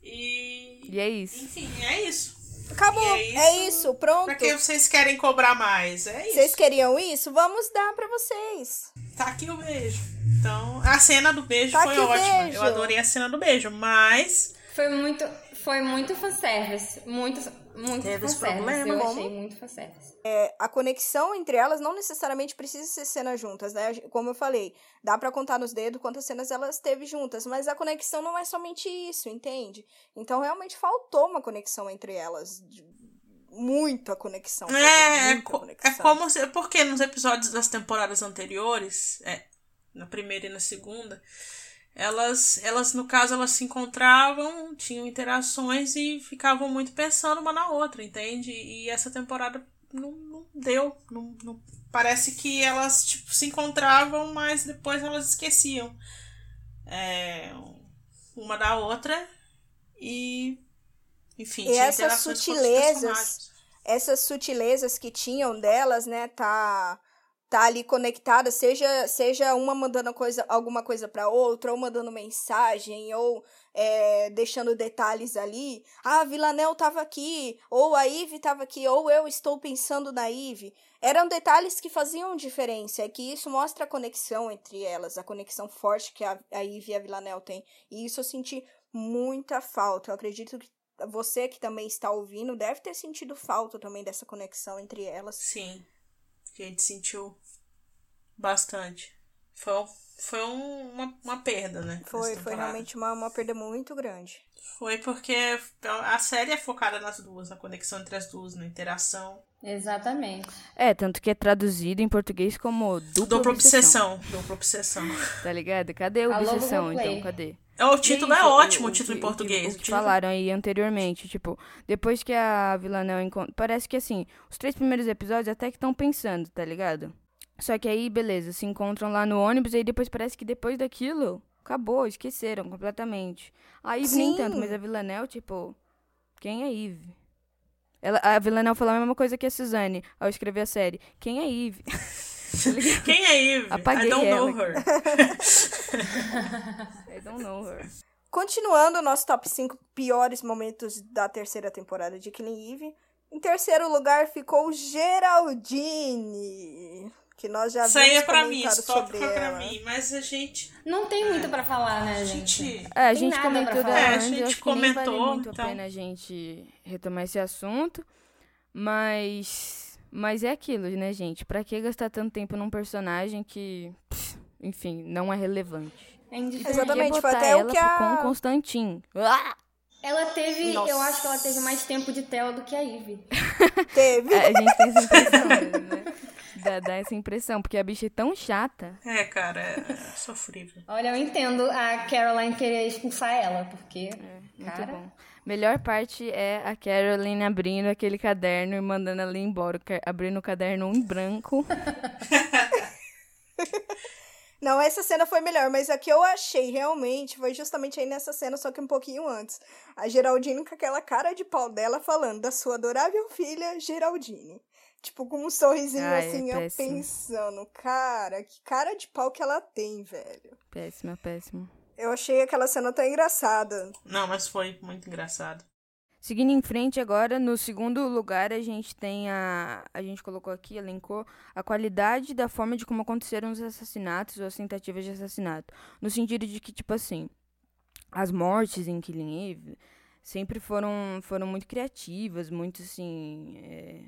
E. E é isso. Enfim, é isso. Acabou. É isso, é isso, pronto. Pra que vocês querem cobrar mais? É isso. Vocês queriam isso? Vamos dar pra vocês. Tá aqui o beijo. Então, a cena do beijo tá foi ótima. Beijo. Eu adorei a cena do beijo, mas. Foi muito. Foi muito fanservice. Muito, muito Teve fanservice. Problema, eu achei muito fanservice. É, a conexão entre elas não necessariamente precisa ser cenas juntas, né? Como eu falei, dá para contar nos dedos quantas cenas elas teve juntas, mas a conexão não é somente isso, entende? Então realmente faltou uma conexão entre elas. Muita conexão. É, muita é, conexão. é como se, porque nos episódios das temporadas anteriores, é, na primeira e na segunda, elas, elas no caso, elas se encontravam, tinham interações e ficavam muito pensando uma na outra, entende? E essa temporada não, não deu. Não, não, parece que elas tipo, se encontravam, mas depois elas esqueciam é, uma da outra e enfim, e essas sutilezas essas sutilezas que tinham delas, né, tá tá ali conectada, seja seja uma mandando coisa, alguma coisa para outra, ou mandando mensagem, ou é, deixando detalhes ali. Ah, a Villanel tava aqui, ou a Ive tava aqui, ou eu estou pensando na Ive. Eram detalhes que faziam diferença, é que isso mostra a conexão entre elas, a conexão forte que a, a Ive e a Villanel têm. E isso eu senti muita falta. Eu acredito que você que também está ouvindo deve ter sentido falta também dessa conexão entre elas. Sim que a gente sentiu bastante. Foi, foi um, uma, uma perda, né? Foi, foi realmente uma, uma perda muito grande. Foi porque a série é focada nas duas, na conexão entre as duas, na interação. Exatamente. É, tanto que é traduzido em português como dupla, dupla obsessão. Dupla obsessão. Tá ligado? Cadê a obsessão, então? Cadê? É, o título é, ótimo, o, título em português. O que, falaram aí anteriormente, tipo, depois que a Villanelle encontra... Parece que, assim, os três primeiros episódios até que estão pensando, tá ligado? Só que aí, beleza, se encontram lá no ônibus e aí depois parece que depois daquilo, acabou, esqueceram completamente. A Eve nem tanto, mas a Villanelle, tipo, quem é Eve? Ela, a Villanelle falou a mesma coisa que a Suzane ao escrever a série. Quem é Eve? Quem é Eve? Apaguei I don't ela. know her. I don't know her. Continuando o nosso top 5 piores momentos da terceira temporada de Killing Eve, Em terceiro lugar ficou Geraldine. Que nós já Isso aí é pra mim, esse tópico é pra mim. Mas a gente. Não tem muito pra falar, né, A gente? gente. É, a gente comentou falar. É, a gente nem vale comentou, muito então. a pena a gente retomar esse assunto, mas mas é aquilo, né, gente? Pra que gastar tanto tempo num personagem que, pff, enfim, não é relevante? É Exatamente, foi botar até o ela que a- com o Constantin? Ah! Ela teve, Nossa. eu acho que ela teve mais tempo de tela do que a Ivy. Teve. É, a gente tem essa impressão mesmo, né? Dá, dá essa impressão, porque a bicha é tão chata. É, cara, é sofrível. Olha, eu entendo a Caroline querer expulsar ela, porque, Muito cara, bom. Melhor parte é a Caroline abrindo aquele caderno e mandando ela ir embora, abrindo o caderno em branco. Não, essa cena foi melhor, mas a que eu achei realmente foi justamente aí nessa cena, só que um pouquinho antes. A Geraldine com aquela cara de pau dela falando da sua adorável filha, Geraldine. Tipo, com um sorrisinho Ai, é assim, eu péssimo. pensando, cara, que cara de pau que ela tem, velho. Péssima, péssima. Eu achei aquela cena tão engraçada. Não, mas foi muito engraçado. Seguindo em frente agora, no segundo lugar a gente tem a. A gente colocou aqui, elencou a qualidade da forma de como aconteceram os assassinatos ou as tentativas de assassinato. No sentido de que, tipo assim, as mortes em Killing Eve sempre foram, foram muito criativas, muito assim. É,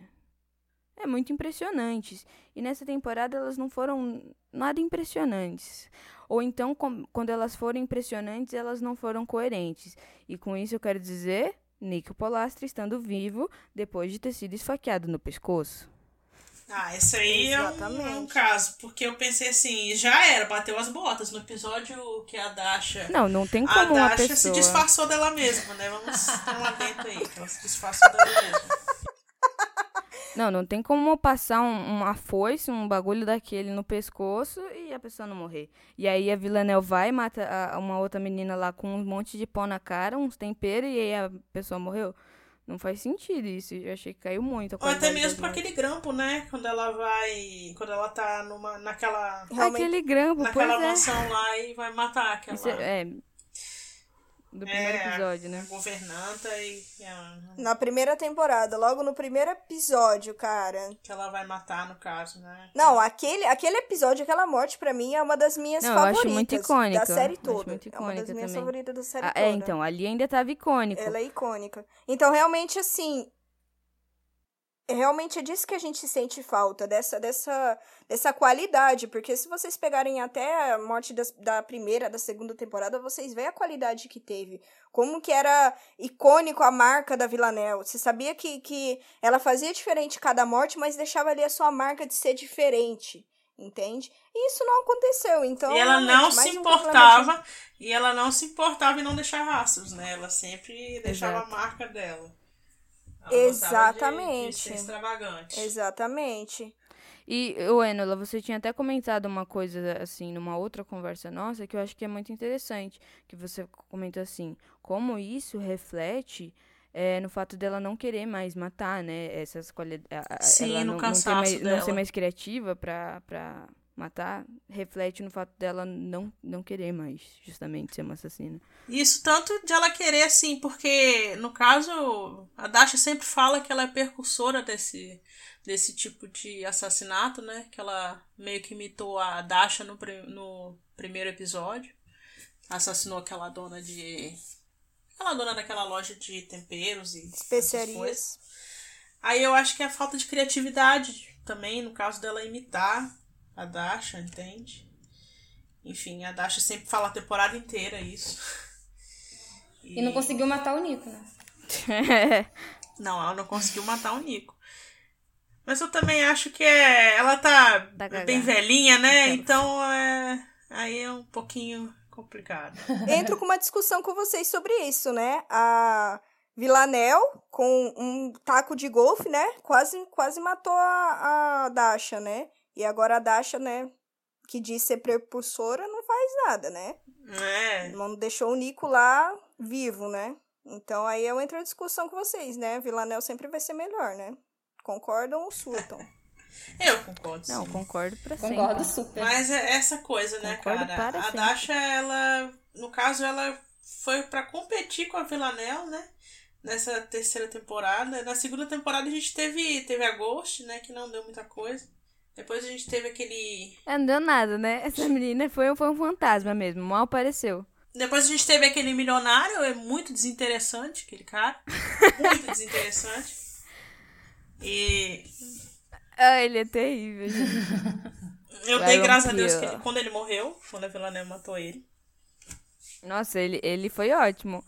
é muito impressionantes. E nessa temporada elas não foram nada impressionantes. Ou então, com- quando elas foram impressionantes, elas não foram coerentes. E com isso eu quero dizer Nico Polastri estando vivo depois de ter sido esfaqueado no pescoço. Ah, esse aí é um, é um caso, porque eu pensei assim, já era, bateu as botas. No episódio que a Dasha. Não, não tem A como uma Dasha se pessoa. disfarçou dela mesma, né? Vamos dar lá dentro aí, que ela se disfarçou dela mesma. Não, não tem como passar um, uma foice, um bagulho daquele no pescoço e a pessoa não morrer. E aí a Villanelle vai e mata a- uma outra menina lá com um monte de pó na cara, uns temperos, e aí a pessoa morreu. Não faz sentido isso. Eu achei que caiu muito Ou até mesmo pra aquele grampo, né? Quando ela vai. Quando ela tá numa, naquela. Aquele grampo, Naquela é. mansão lá e vai matar aquela. Isso é, é, do primeiro É, episódio, né? A governanta e, a- Na primeira temporada, logo no primeiro episódio, cara. que ela vai matar, no caso, né? Não, aquele, aquele episódio, aquela morte, pra mim, é uma das minhas Não, eu acho favoritas. muito icônica. Da série Acho toda. muito é uma das icônica minhas também. favoritas da série Ah, toda. é, então, ali ainda tava icônico. Ela é icônica. Então, realmente, assim. Realmente é disso que a gente sente falta, dessa, dessa, dessa qualidade. Porque se vocês pegarem até a morte das- da primeira, da segunda temporada, vocês veem a qualidade que teve. Como que era icônico a marca da Villanelle. Você sabia que, que ela fazia diferente cada morte, mas deixava ali a sua marca de ser diferente. Entende? E isso não aconteceu. Então, e ela não se um importava, e ela não se importava em não deixar rastros, né? Ela sempre deixava Exato. a marca dela. Gostava de- De, Exatamente. ser extravagante. Exatamente. E, ô Enola, você tinha até comentado uma coisa, assim, numa outra conversa nossa, que eu acho que é muito interessante, que você comentou assim, como isso reflete é, no fato dela não querer mais matar, né, essas qualidades, Sim, ela no não, não, ter cansaço mais, não ser dela. mais criativa pra, pra matar, reflete no fato dela não, não querer mais, justamente, ser uma assassina. Isso tanto de ela querer, assim, porque, no caso, a Dasha sempre fala que ela é percursora desse, desse tipo de assassinato, né? Que ela meio que imitou a Dasha no, no primeiro episódio. Assassinou aquela dona de. Aquela dona daquela loja de temperos e. Especiarias. Aí eu acho que é a falta de criatividade também, no caso dela imitar a Dasha, entende? Enfim, a Dasha sempre fala a temporada inteira isso. E não conseguiu matar o Nico, né? Não, ela não conseguiu matar o Nico. Mas eu também acho que é. Ela tá Tá bem velhinha, né? Então é. Aí é um pouquinho complicado. Entro com uma discussão com vocês sobre isso, né? A Villanelle, com um taco de golfe, né? Quase, quase matou a, a Dasha, né? E agora a Dasha, né? Que diz ser prepulsora, não faz nada, né? É. Não deixou o Nico lá vivo, né? Então aí eu entro em discussão com vocês, né? Villanelle sempre vai ser melhor, né? Concordam ou surtam? Eu concordo. Não, sim. concordo pra Concordo sempre. super. Mas é essa coisa, né, Concordo cara? para A sempre. Dasha, ela. No caso, ela foi pra competir com a Villanelle, né? nessa terceira temporada. Na segunda temporada a gente teve, teve a Ghost, né? Que não deu muita coisa. Depois a gente teve aquele. É, não deu nada, né? Essa menina foi, foi um fantasma mesmo, mal apareceu. Depois a gente teve aquele milionário, é muito desinteressante, aquele cara. Muito desinteressante. E. Ah, ele é terrível, gente. Eu Vai, dei graças a. Deus que ele- quando ele morreu, quando a Villanelle matou ele. Nossa, ele, ele foi ótimo.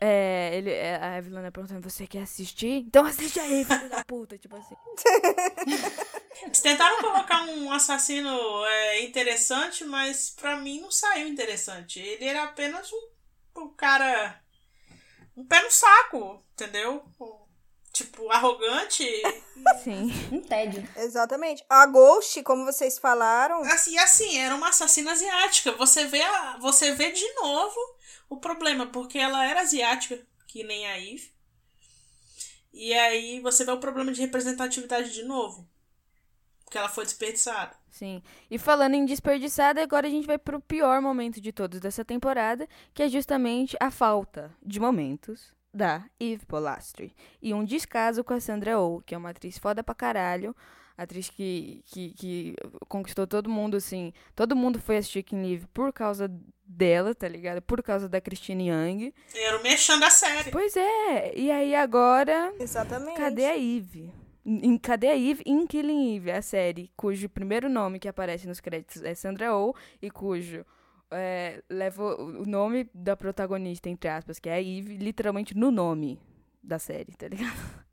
É, ele, é, a Evelyn perguntando, você quer assistir? Então assiste aí, filho da puta, tipo assim. Eles tentaram colocar um assassino é, interessante, mas pra mim não saiu interessante. Ele era apenas um, um cara. Um pé no saco, entendeu? Um- Tipo, arrogante. Sim. Um tédio. Exatamente. A Ghost, como vocês falaram, Assim, assim, era uma assassina asiática. Você vê, a, você vê de novo o problema, porque ela era asiática, que nem a Eve. E aí você vê o problema de representatividade de novo. Porque ela foi desperdiçada. Sim. E falando em desperdiçada, agora a gente vai pro pior momento de todos dessa temporada, que é justamente a falta de momentos da Eve Polastri. E um descaso com a Sandra Oh, que é uma atriz foda pra caralho. Atriz que, que, que conquistou todo mundo, assim. Todo mundo foi assistir King Eve por causa dela, tá ligado? Por causa da Christine Young. Era o mexendo da série. Pois é. E aí agora. exatamente. Cadê a Eve? Em, cadê a Eve em Killing Eve, a série cujo primeiro nome que aparece nos créditos é Sandra Oh e cujo é, leva o o nome da protagonista, entre aspas, que é a Eve, literalmente no nome da série, tá ligado?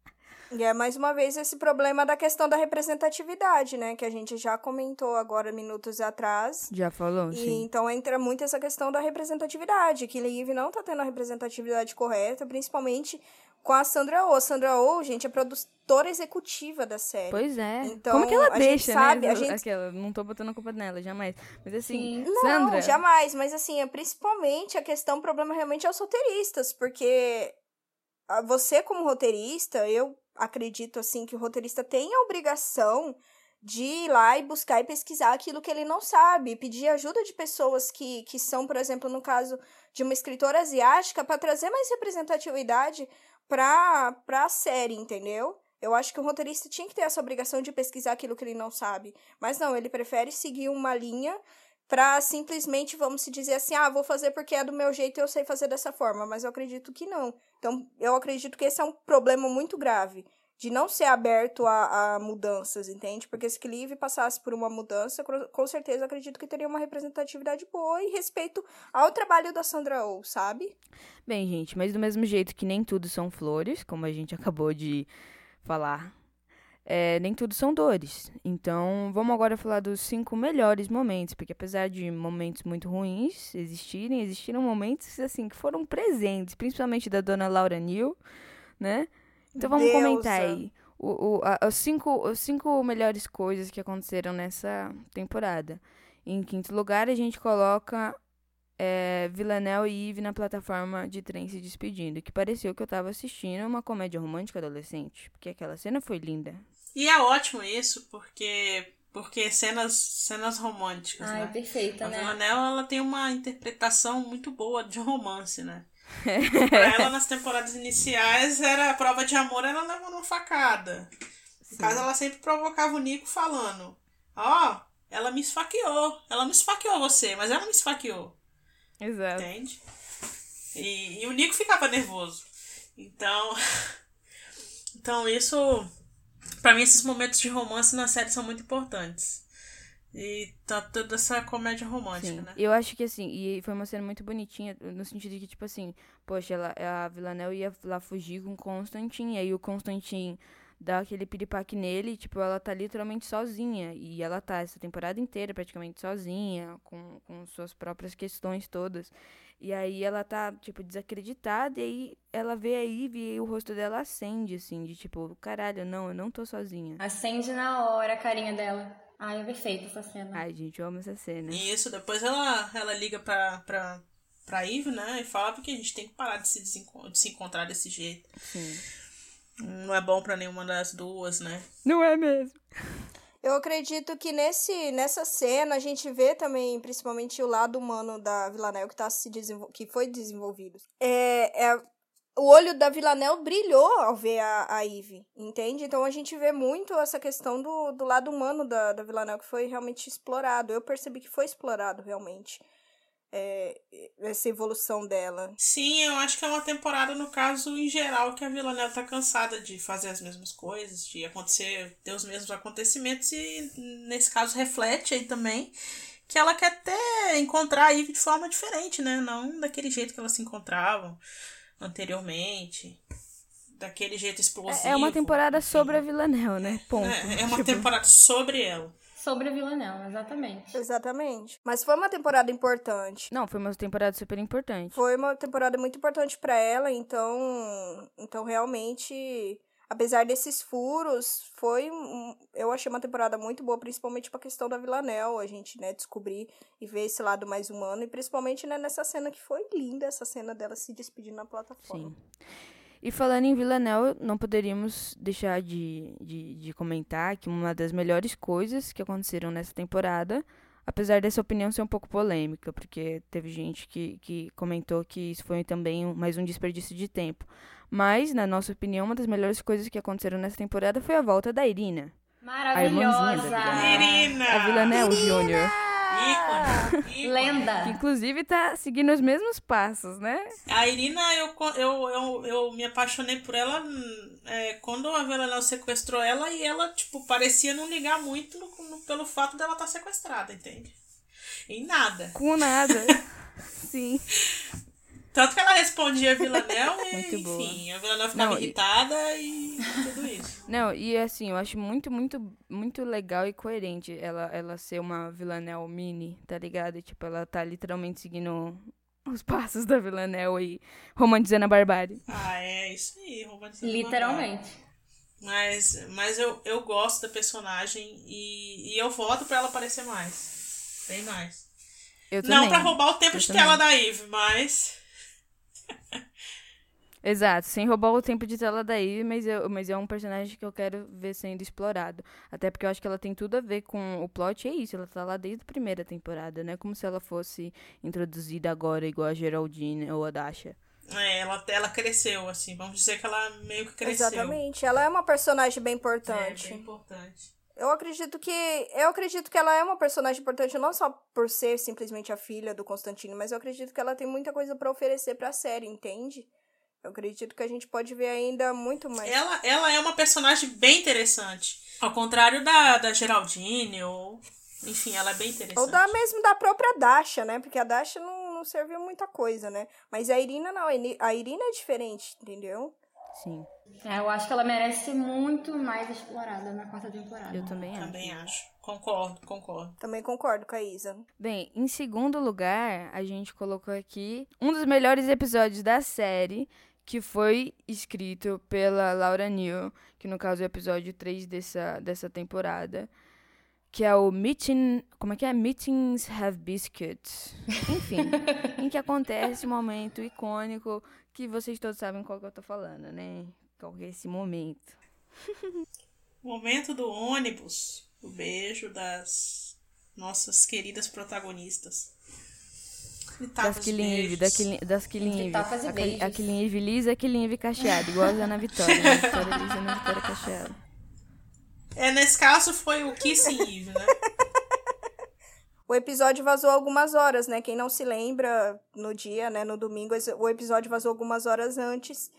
E é mais uma vez esse problema da questão da representatividade, né? Que a gente já comentou agora minutos atrás. Já falou, E sim. então entra muito essa questão da representatividade, que Eve não tá tendo a representatividade correta, principalmente com a Sandra Oh. A Sandra Oh, gente, é produtora executiva da série. Pois é. Então, Como que ela a gente deixa, sabe, né? a gente- Aquela, não tô botando a culpa nela, jamais. Mas assim, Sim. Não, Sandra. jamais, mas assim, é principalmente a questão, o problema realmente é os roteiristas, porque você como roteirista, eu acredito assim que o roteirista tem a obrigação de ir lá e buscar e pesquisar aquilo que ele não sabe, pedir ajuda de pessoas que, que são, por exemplo, no caso de uma escritora asiática, para trazer mais representatividade para a série, entendeu? Eu acho que o roteirista tinha que ter essa obrigação de pesquisar aquilo que ele não sabe. Mas não, ele prefere seguir uma linha pra simplesmente, vamos se dizer assim, ah, vou fazer porque é do meu jeito e eu sei fazer dessa forma. Mas eu acredito que não. Então, eu acredito que esse é um problema muito grave. De não ser aberto a, a mudanças, entende? Porque se Clive passasse por uma mudança, com certeza acredito que teria uma representatividade boa e respeito ao trabalho da Sandra Oh, sabe? Bem, gente, mas do mesmo jeito que nem tudo são flores, como a gente acabou de falar, é, nem tudo são dores. Então, vamos agora falar dos cinco melhores momentos, porque apesar de momentos muito ruins existirem, existiram momentos assim que foram presentes, principalmente da dona Laura Neal, né? Então vamos Deusa. comentar aí o, o, a- os, cinco, os cinco melhores coisas que aconteceram nessa temporada. Em quinto lugar, a gente coloca é, Villanelle e Eve na plataforma de trem se despedindo, que pareceu que eu tava assistindo uma comédia romântica adolescente, porque aquela cena foi linda. E é ótimo isso, porque. Porque cenas, cenas românticas, Ai, né? perfeita, A né? Villanelle, ela tem uma interpretação muito boa de romance, né? pra ela, nas temporadas iniciais, era a prova de amor, ela levando uma facada. No caso, ela sempre provocava o Nico falando: Ó, ela me esfaqueou. Ela não esfaqueou você, mas ela me esfaqueou. Exato. Entende? E, e o Nico ficava nervoso. Então. Então, isso. Pra mim, esses momentos de romance na série são muito importantes. E tá toda essa comédia romântica, Sim. né? Eu acho que assim, e foi uma cena muito bonitinha, no sentido de que, tipo assim, poxa, ela, a Villanelle ia lá fugir com o Constantine, e aí o Constantine dá aquele piripaque nele, e, tipo, ela tá literalmente sozinha. E ela tá essa temporada inteira praticamente sozinha, com, com suas próprias questões todas. E aí ela tá, tipo, desacreditada, e aí ela vê a Eve e o rosto dela acende, assim, de tipo, caralho, não, eu não tô sozinha. Acende na hora a carinha dela. Ai, é perfeita essa cena. Ai, gente, eu amo essa cena. E isso, depois ela, ela liga pra, pra, pra Eve, né? E fala porque a gente tem que parar de se, de se encontrar desse jeito. Sim. Não é bom pra nenhuma das duas, né? Não é mesmo? Eu acredito que nesse, nessa cena a gente vê também, principalmente, o lado humano da Villanelle que, tá se desenvol... que foi desenvolvido. É, é o olho da Villanelle brilhou ao ver a, a Eve, entende? Então a gente vê muito essa questão do, do lado humano da, da Villanelle que foi realmente explorado. Eu percebi que foi explorado realmente é, essa evolução dela. Sim, eu acho que é uma temporada, no caso, em geral, que a Villanelle tá cansada de fazer as mesmas coisas, de acontecer, ter os mesmos acontecimentos, e nesse caso reflete aí também que ela quer até encontrar a Eve de forma diferente, né? Não daquele jeito que elas se encontravam anteriormente. Daquele jeito explosivo. É, é uma temporada sobre a Villanelle, né? Ponto. É, é uma Tipo, temporada sobre ela. Sobre a Villanelle, exatamente. Exatamente. Mas foi uma temporada importante. Não, foi uma temporada super importante. Foi uma temporada muito importante pra ela, então, então realmente, apesar desses furos, foi, eu achei uma temporada muito boa, principalmente pra questão da Villanelle, a gente, né, descobrir e ver esse lado mais humano e principalmente, né, nessa cena que foi linda, essa cena dela se despedindo na plataforma. Sim. E falando em Villanelle, não poderíamos deixar de, de, de comentar que uma das melhores coisas que aconteceram nessa temporada, apesar dessa opinião ser um pouco polêmica, porque teve gente que, que comentou que isso foi também um- mais um desperdício de tempo. Mas, na nossa opinião, uma das melhores coisas que aconteceram nessa temporada foi a volta da Irina. A irmãzinha da Maravilhosa! Irina! A Villanelle Júnior. Ícone, ícone. Lenda! Que, inclusive, tá seguindo os mesmos passos, né? A Irina, eu, eu, eu, eu me apaixonei por ela hum, é, quando a Villanelle sequestrou ela e ela, tipo, parecia não ligar muito no- no- pelo fato dela estar sequestrada, entende? Em nada. Com nada. Sim. Tanto que ela respondia a Villanelle e, Muito boa. enfim, a Villanelle ficava Não, e- irritada e tudo isso. Não, e assim, eu acho muito, muito, muito legal e coerente ela, ela ser uma Villanelle mini, tá ligado? E, tipo, ela tá literalmente seguindo os passos da Villanelle e romantizando a barbárie. Ah, é isso aí, romantizando Literalmente. Mas, mas eu, eu gosto da personagem e, e eu voto pra ela aparecer mais. Bem mais. Eu também. Não pra roubar o tempo Eu de também. tela da Eve, mas. Exato, sem roubar o tempo de tela daí, mas, eu, mas é um personagem que eu quero ver sendo explorado. Até porque eu acho que ela tem tudo a ver com o plot, e é isso, ela tá lá desde a primeira temporada, né? Como se ela fosse introduzida agora, igual a Geraldine ou a Dasha. É, ela, ela cresceu, assim. Vamos dizer que ela meio que cresceu. Exatamente. Ela é uma personagem bem É, importante. bem importante. Eu acredito que eu acredito que ela é uma personagem importante não só por ser simplesmente a filha do Constantino, mas eu acredito que ela tem muita coisa pra oferecer pra série, entende? Eu acredito que a gente pode ver ainda muito mais. Ela, ela é uma personagem bem interessante. Ao contrário da, da Geraldine, ou. Enfim, ela é bem interessante. Ou da mesmo da própria Dasha, né? Porque a Dasha não, não serviu muita coisa, né? Mas a Irina não, a a Irina é diferente, entendeu? Sim, É, eu acho que ela merece ser muito mais explorada na quarta temporada. eu também acho. Também acho. Concordo, concordo. Também concordo com a Isa. Bem, em segundo lugar, a gente colocou aqui um dos melhores episódios da série, que foi escrito pela Laura Neal, que no caso é o episódio 3 dessa, dessa temporada, que é o Meeting, como é que é? Meetings Have Biscuits. Enfim, em que acontece um momento icônico que vocês todos sabem qual que eu tô falando, né? Qual que é esse momento. Momento do ônibus. O beijo das nossas queridas protagonistas. Das beijos. da das e A, Eve lisa, a Killing Eve cacheada, igual a Ana Vitória. Né? Vitória lisa, Ana Vitória cacheada. É, nesse caso foi o Kissing Eve, né? O episódio vazou algumas horas, né? Quem não se lembra, no dia, né? No domingo, o episódio vazou algumas horas antes.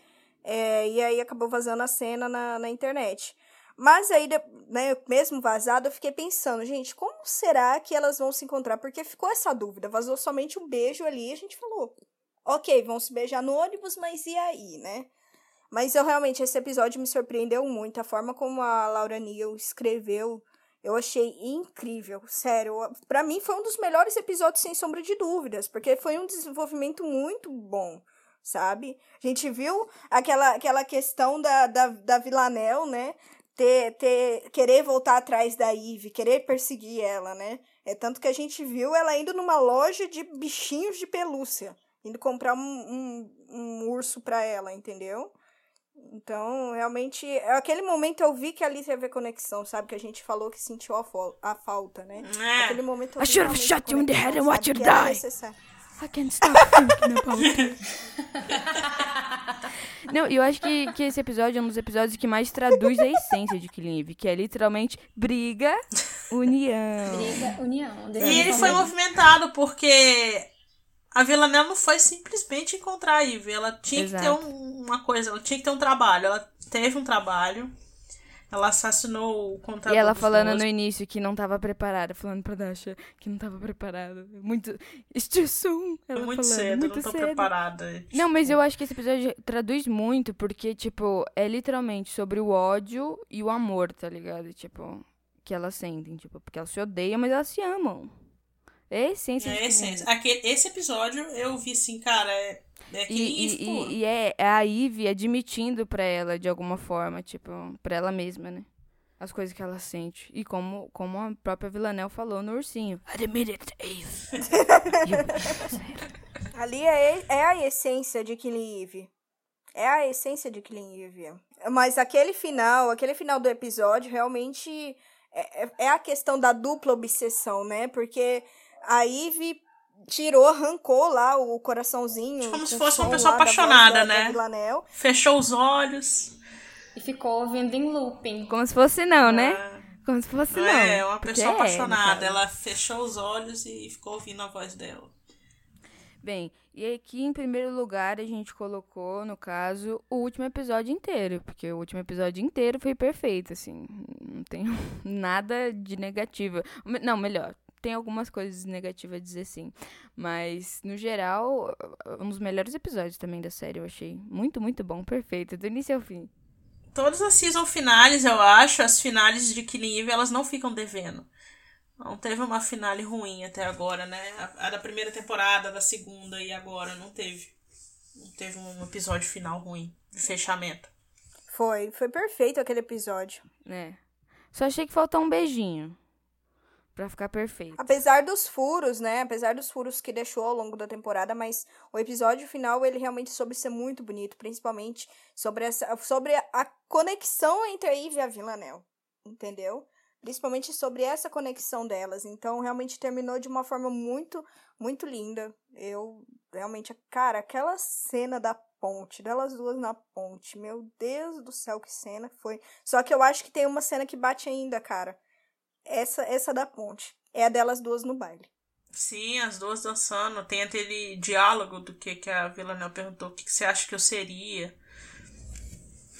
é, e aí acabou vazando a cena na, na internet. Mas aí, né, mesmo vazado, eu fiquei pensando, gente, como será que elas vão se encontrar? Porque ficou essa dúvida. Vazou somente um beijo ali e a gente falou, ok, vão se beijar no ônibus, mas e aí, né? Mas eu realmente, esse episódio me surpreendeu muito. A forma como a Laura Neal escreveu, eu achei incrível. Sério, pra mim foi um dos melhores episódios, sem sombra de dúvidas, porque foi um desenvolvimento muito bom, sabe? A gente viu aquela, aquela questão da, da, da Villanelle, né? Ter, ter, querer voltar atrás da Eve, querer perseguir ela, né? É tanto que a gente viu ela indo numa loja de bichinhos de pelúcia, indo comprar um, um, um urso pra ela, entendeu? Então, realmente, aquele momento eu vi que ali teve a conexão, sabe? Que a gente falou que sentiu a, a falta, né? É. Aquele momento eu I should have shot you in the head and watched sabe? you die. I can't stop thinking about it. Não, eu acho que, que esse episódio é um dos episódios que mais traduz a essência de Killing Eve, que é literalmente briga, união. Briga, união. E ele foi movimentado porque a Villanelle não foi simplesmente encontrar a Eve. Ela tinha Exato. que ter um, uma coisa, ela tinha que ter um trabalho. Ela teve um trabalho. Ela assassinou o contador. E ela falando no início que não estava preparada, falando pra Dasha que não estava preparada. Muito. Soon. Ela muito falando, cedo, muito não tô cedo. preparada. Tipo... Não, mas eu acho que esse episódio traduz muito, porque, tipo, é literalmente sobre o ódio e o amor, tá ligado? Tipo, que elas sentem, tipo, porque elas se odeiam, mas elas se amam. É essência. É essência. Aquele, esse episódio eu vi assim, cara, é, é e, e, e, e, é, a Ivy admitindo pra ela, de alguma forma, tipo, pra ela mesma, né? As coisas que ela sente. E como, como a própria Villanelle falou no ursinho. Admit it, Eve. Ali é, é a essência de Killing Eve. É a essência de Killing Eve. Mas aquele final, aquele final do episódio, realmente é, é, é a questão da dupla obsessão, né? Porque a Ivy tirou, arrancou lá o coraçãozinho. Como se fosse uma pessoa apaixonada, né? Fechou os olhos. E ficou ouvindo em looping. Como se fosse não, né? É. Como se fosse não. É, uma pessoa é, apaixonada. Ela fechou os olhos e ficou ouvindo a voz dela. Bem, e aqui em primeiro lugar a gente colocou, no caso, o último episódio inteiro, porque o último episódio inteiro foi perfeito, assim, não tem nada de negativo. Não, melhor, tem algumas coisas negativas a dizer sim. Mas, no geral, um dos melhores episódios também da série, eu achei. Muito, muito bom, perfeito, do início ao fim. Todas as season finales, eu acho, as finales de Killing Eve, elas não ficam devendo. Não teve uma finale ruim até agora, né? A, a da primeira temporada, da segunda e agora não teve. Não teve um episódio final ruim, de fechamento. Foi, foi perfeito aquele episódio. É. Só achei que faltou um beijinho para ficar perfeito. Apesar dos furos, né? Apesar dos furos que deixou ao longo da temporada, mas o episódio final ele realmente soube ser muito bonito, principalmente sobre essa sobre a conexão entre a Eve e a Villanelle, entendeu? Principalmente sobre essa conexão delas. Então, realmente terminou de uma forma muito, muito linda. Eu realmente, cara, aquela cena da ponte, delas duas na ponte. Meu Deus do céu, que cena foi. Só que eu acho que tem uma cena que bate ainda, cara essa essa da ponte. É a delas duas no baile. Sim, as duas dançando. Tem aquele diálogo do que, que a Villanelle perguntou: o que, que você acha que eu seria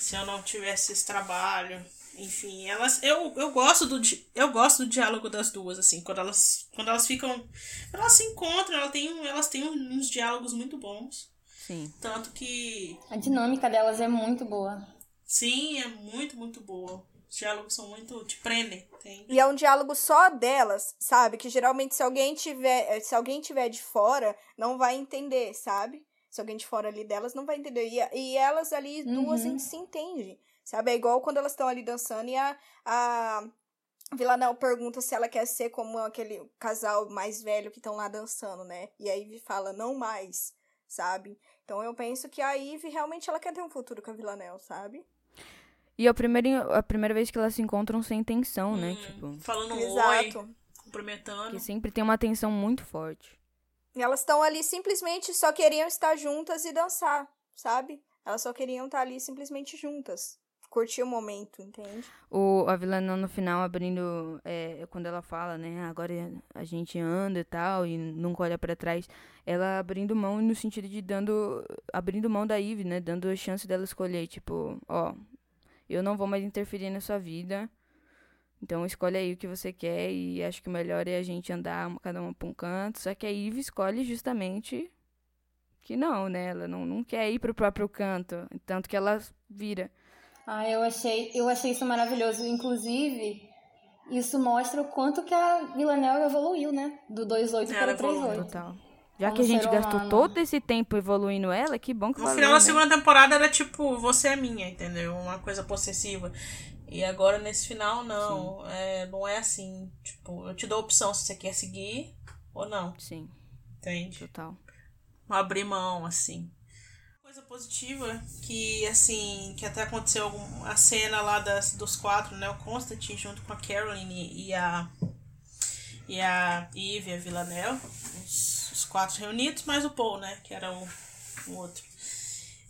se eu não tivesse esse trabalho. Enfim, elas eu, eu gosto do eu gosto do diálogo das duas assim, quando elas quando elas ficam elas se encontram, elas têm elas têm uns diálogos muito bons. Sim. Tanto que a dinâmica delas é muito boa. Sim, é muito muito boa. Os diálogos são muito. te prendem. Tem. E é um diálogo só delas, sabe? Que geralmente se alguém tiver. Se alguém tiver de fora, não vai entender, sabe? Se alguém de fora ali delas não vai entender. E, e elas ali, uhum. duas, se entendem. Sabe? É igual quando elas estão ali dançando e a. a Villanelle pergunta se ela quer ser como aquele casal mais velho que estão lá dançando, né? E a Ivy fala, não mais, sabe? Então eu penso que a Ivy realmente ela quer ter um futuro com a Villanelle, sabe? E é a primeira, a primeira vez que elas se encontram sem tensão, né? hum, né? Tipo, falando Exato. oi, cumprimentando. Que sempre tem uma tensão muito forte. E elas estão ali simplesmente só queriam estar juntas e dançar, sabe? Elas só queriam estar ali simplesmente juntas. Curtir o momento, entende? O, a vilã no final abrindo. É, quando ela fala, né? Agora a gente anda e tal, e nunca olha para trás. Ela abrindo mão no sentido de dando. Abrindo mão da Eve, né? Dando a chance dela escolher, tipo, ó, eu não vou mais interferir na sua vida. Então escolhe aí o que você quer e acho que o melhor é a gente andar cada uma para um canto. Só que a Eve escolhe justamente que não, né? Ela não, não quer ir pro próprio canto, tanto que ela vira. Ah, eu achei, eu achei isso maravilhoso. Inclusive, isso mostra o quanto que a Villanelle evoluiu, né? Do 2.8 para 3.8. Total. Já que a gente gastou humano. todo esse tempo evoluindo ela, que bom que No final da né? segunda temporada era tipo, você é minha, entendeu? Uma coisa possessiva. E agora nesse final, não. É, não é assim. Tipo, eu te dou a opção se você quer seguir ou não. Sim. Entende? Total. Abrir mão, assim. Coisa positiva que, assim, que até aconteceu a cena lá das, dos quatro, né? O Constantine junto com a Caroline e a. E a Eve, a Villanelle os quatro reunidos, mais o Paul, né? Que era o, o outro.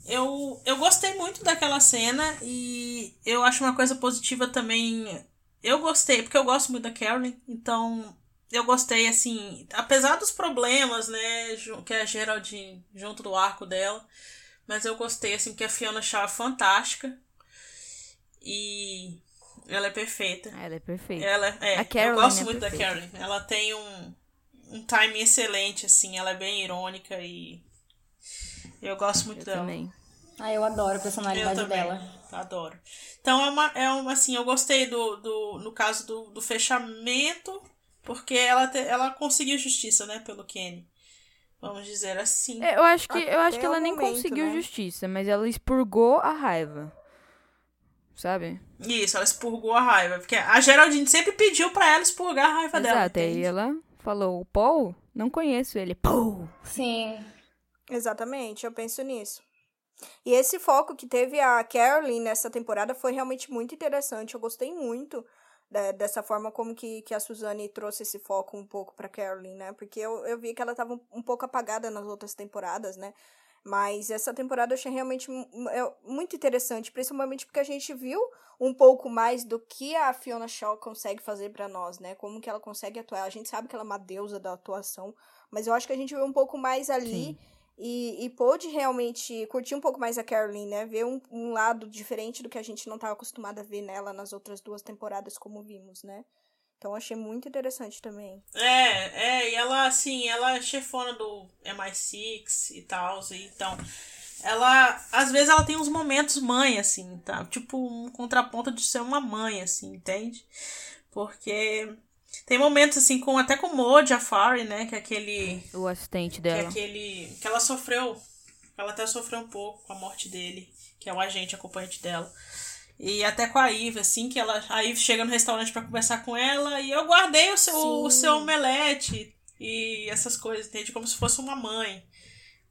Eu, eu gostei muito daquela cena e eu acho uma coisa positiva também. Eu gostei, porque eu gosto muito da Carolyn, então eu gostei, assim, apesar dos problemas, né, que é a Geraldine junto do arco dela, mas eu gostei, assim, que a Fiona Shaw é fantástica e ela é perfeita. Ela é perfeita. Ela é, a eu gosto é muito perfeita. da Carolyn. Ela tem um, um timing excelente, assim, ela é bem irônica e eu gosto muito eu dela. Também. Ah, eu adoro a personalidade eu dela. Adoro. Então é uma, é uma assim, eu gostei do, do no caso do, do fechamento, porque ela, te, ela conseguiu justiça, né, pelo Kenny. Vamos dizer assim. É, eu acho que, eu acho que ela nem momento, conseguiu né? justiça, mas ela expurgou a raiva. Sabe? Isso, ela expurgou a raiva. Porque a Geraldine sempre pediu para ela expurgar a raiva Exato, dela. Exato, aí ela falou: o Paul? Não conheço ele. Paul! Sim. Exatamente, eu penso nisso. E esse foco que teve a Carolyn nessa temporada foi realmente muito interessante. Eu gostei muito de, dessa forma como que, que a Suzane trouxe esse foco um pouco pra Carolyn, né? Porque eu, eu vi que ela tava um, um pouco apagada nas outras temporadas, né? Mas essa temporada eu achei realmente é, muito interessante, principalmente porque a gente viu um pouco mais do que a Fiona Shaw consegue fazer para nós, né? Como que ela consegue atuar. A gente sabe que ela é uma deusa da atuação, mas eu acho que a gente viu um pouco mais ali Sim. E, e pôde realmente curtir um pouco mais a Caroline, né? Ver um, um lado diferente do que a gente não estava acostumado a ver nela nas outras duas temporadas, como vimos, né? Então achei muito interessante também. É, é, e ela, assim, ela é chefona do MI6 e tal, então. Ela, às vezes, ela tem uns momentos mãe, assim, tá? Tipo, um contraponto de ser uma mãe, assim, entende? Porque tem momentos assim, com até com o Mo Jafari, né? Que é aquele. O assistente dela. Que é aquele. Que ela sofreu. Ela até sofreu um pouco com a morte dele, que é o agente acompanhante dela. E até com a Ive, assim, que ela. A Ive chega no restaurante para conversar com ela e eu guardei o seu, o seu omelete e essas coisas, entende? Como se fosse uma mãe.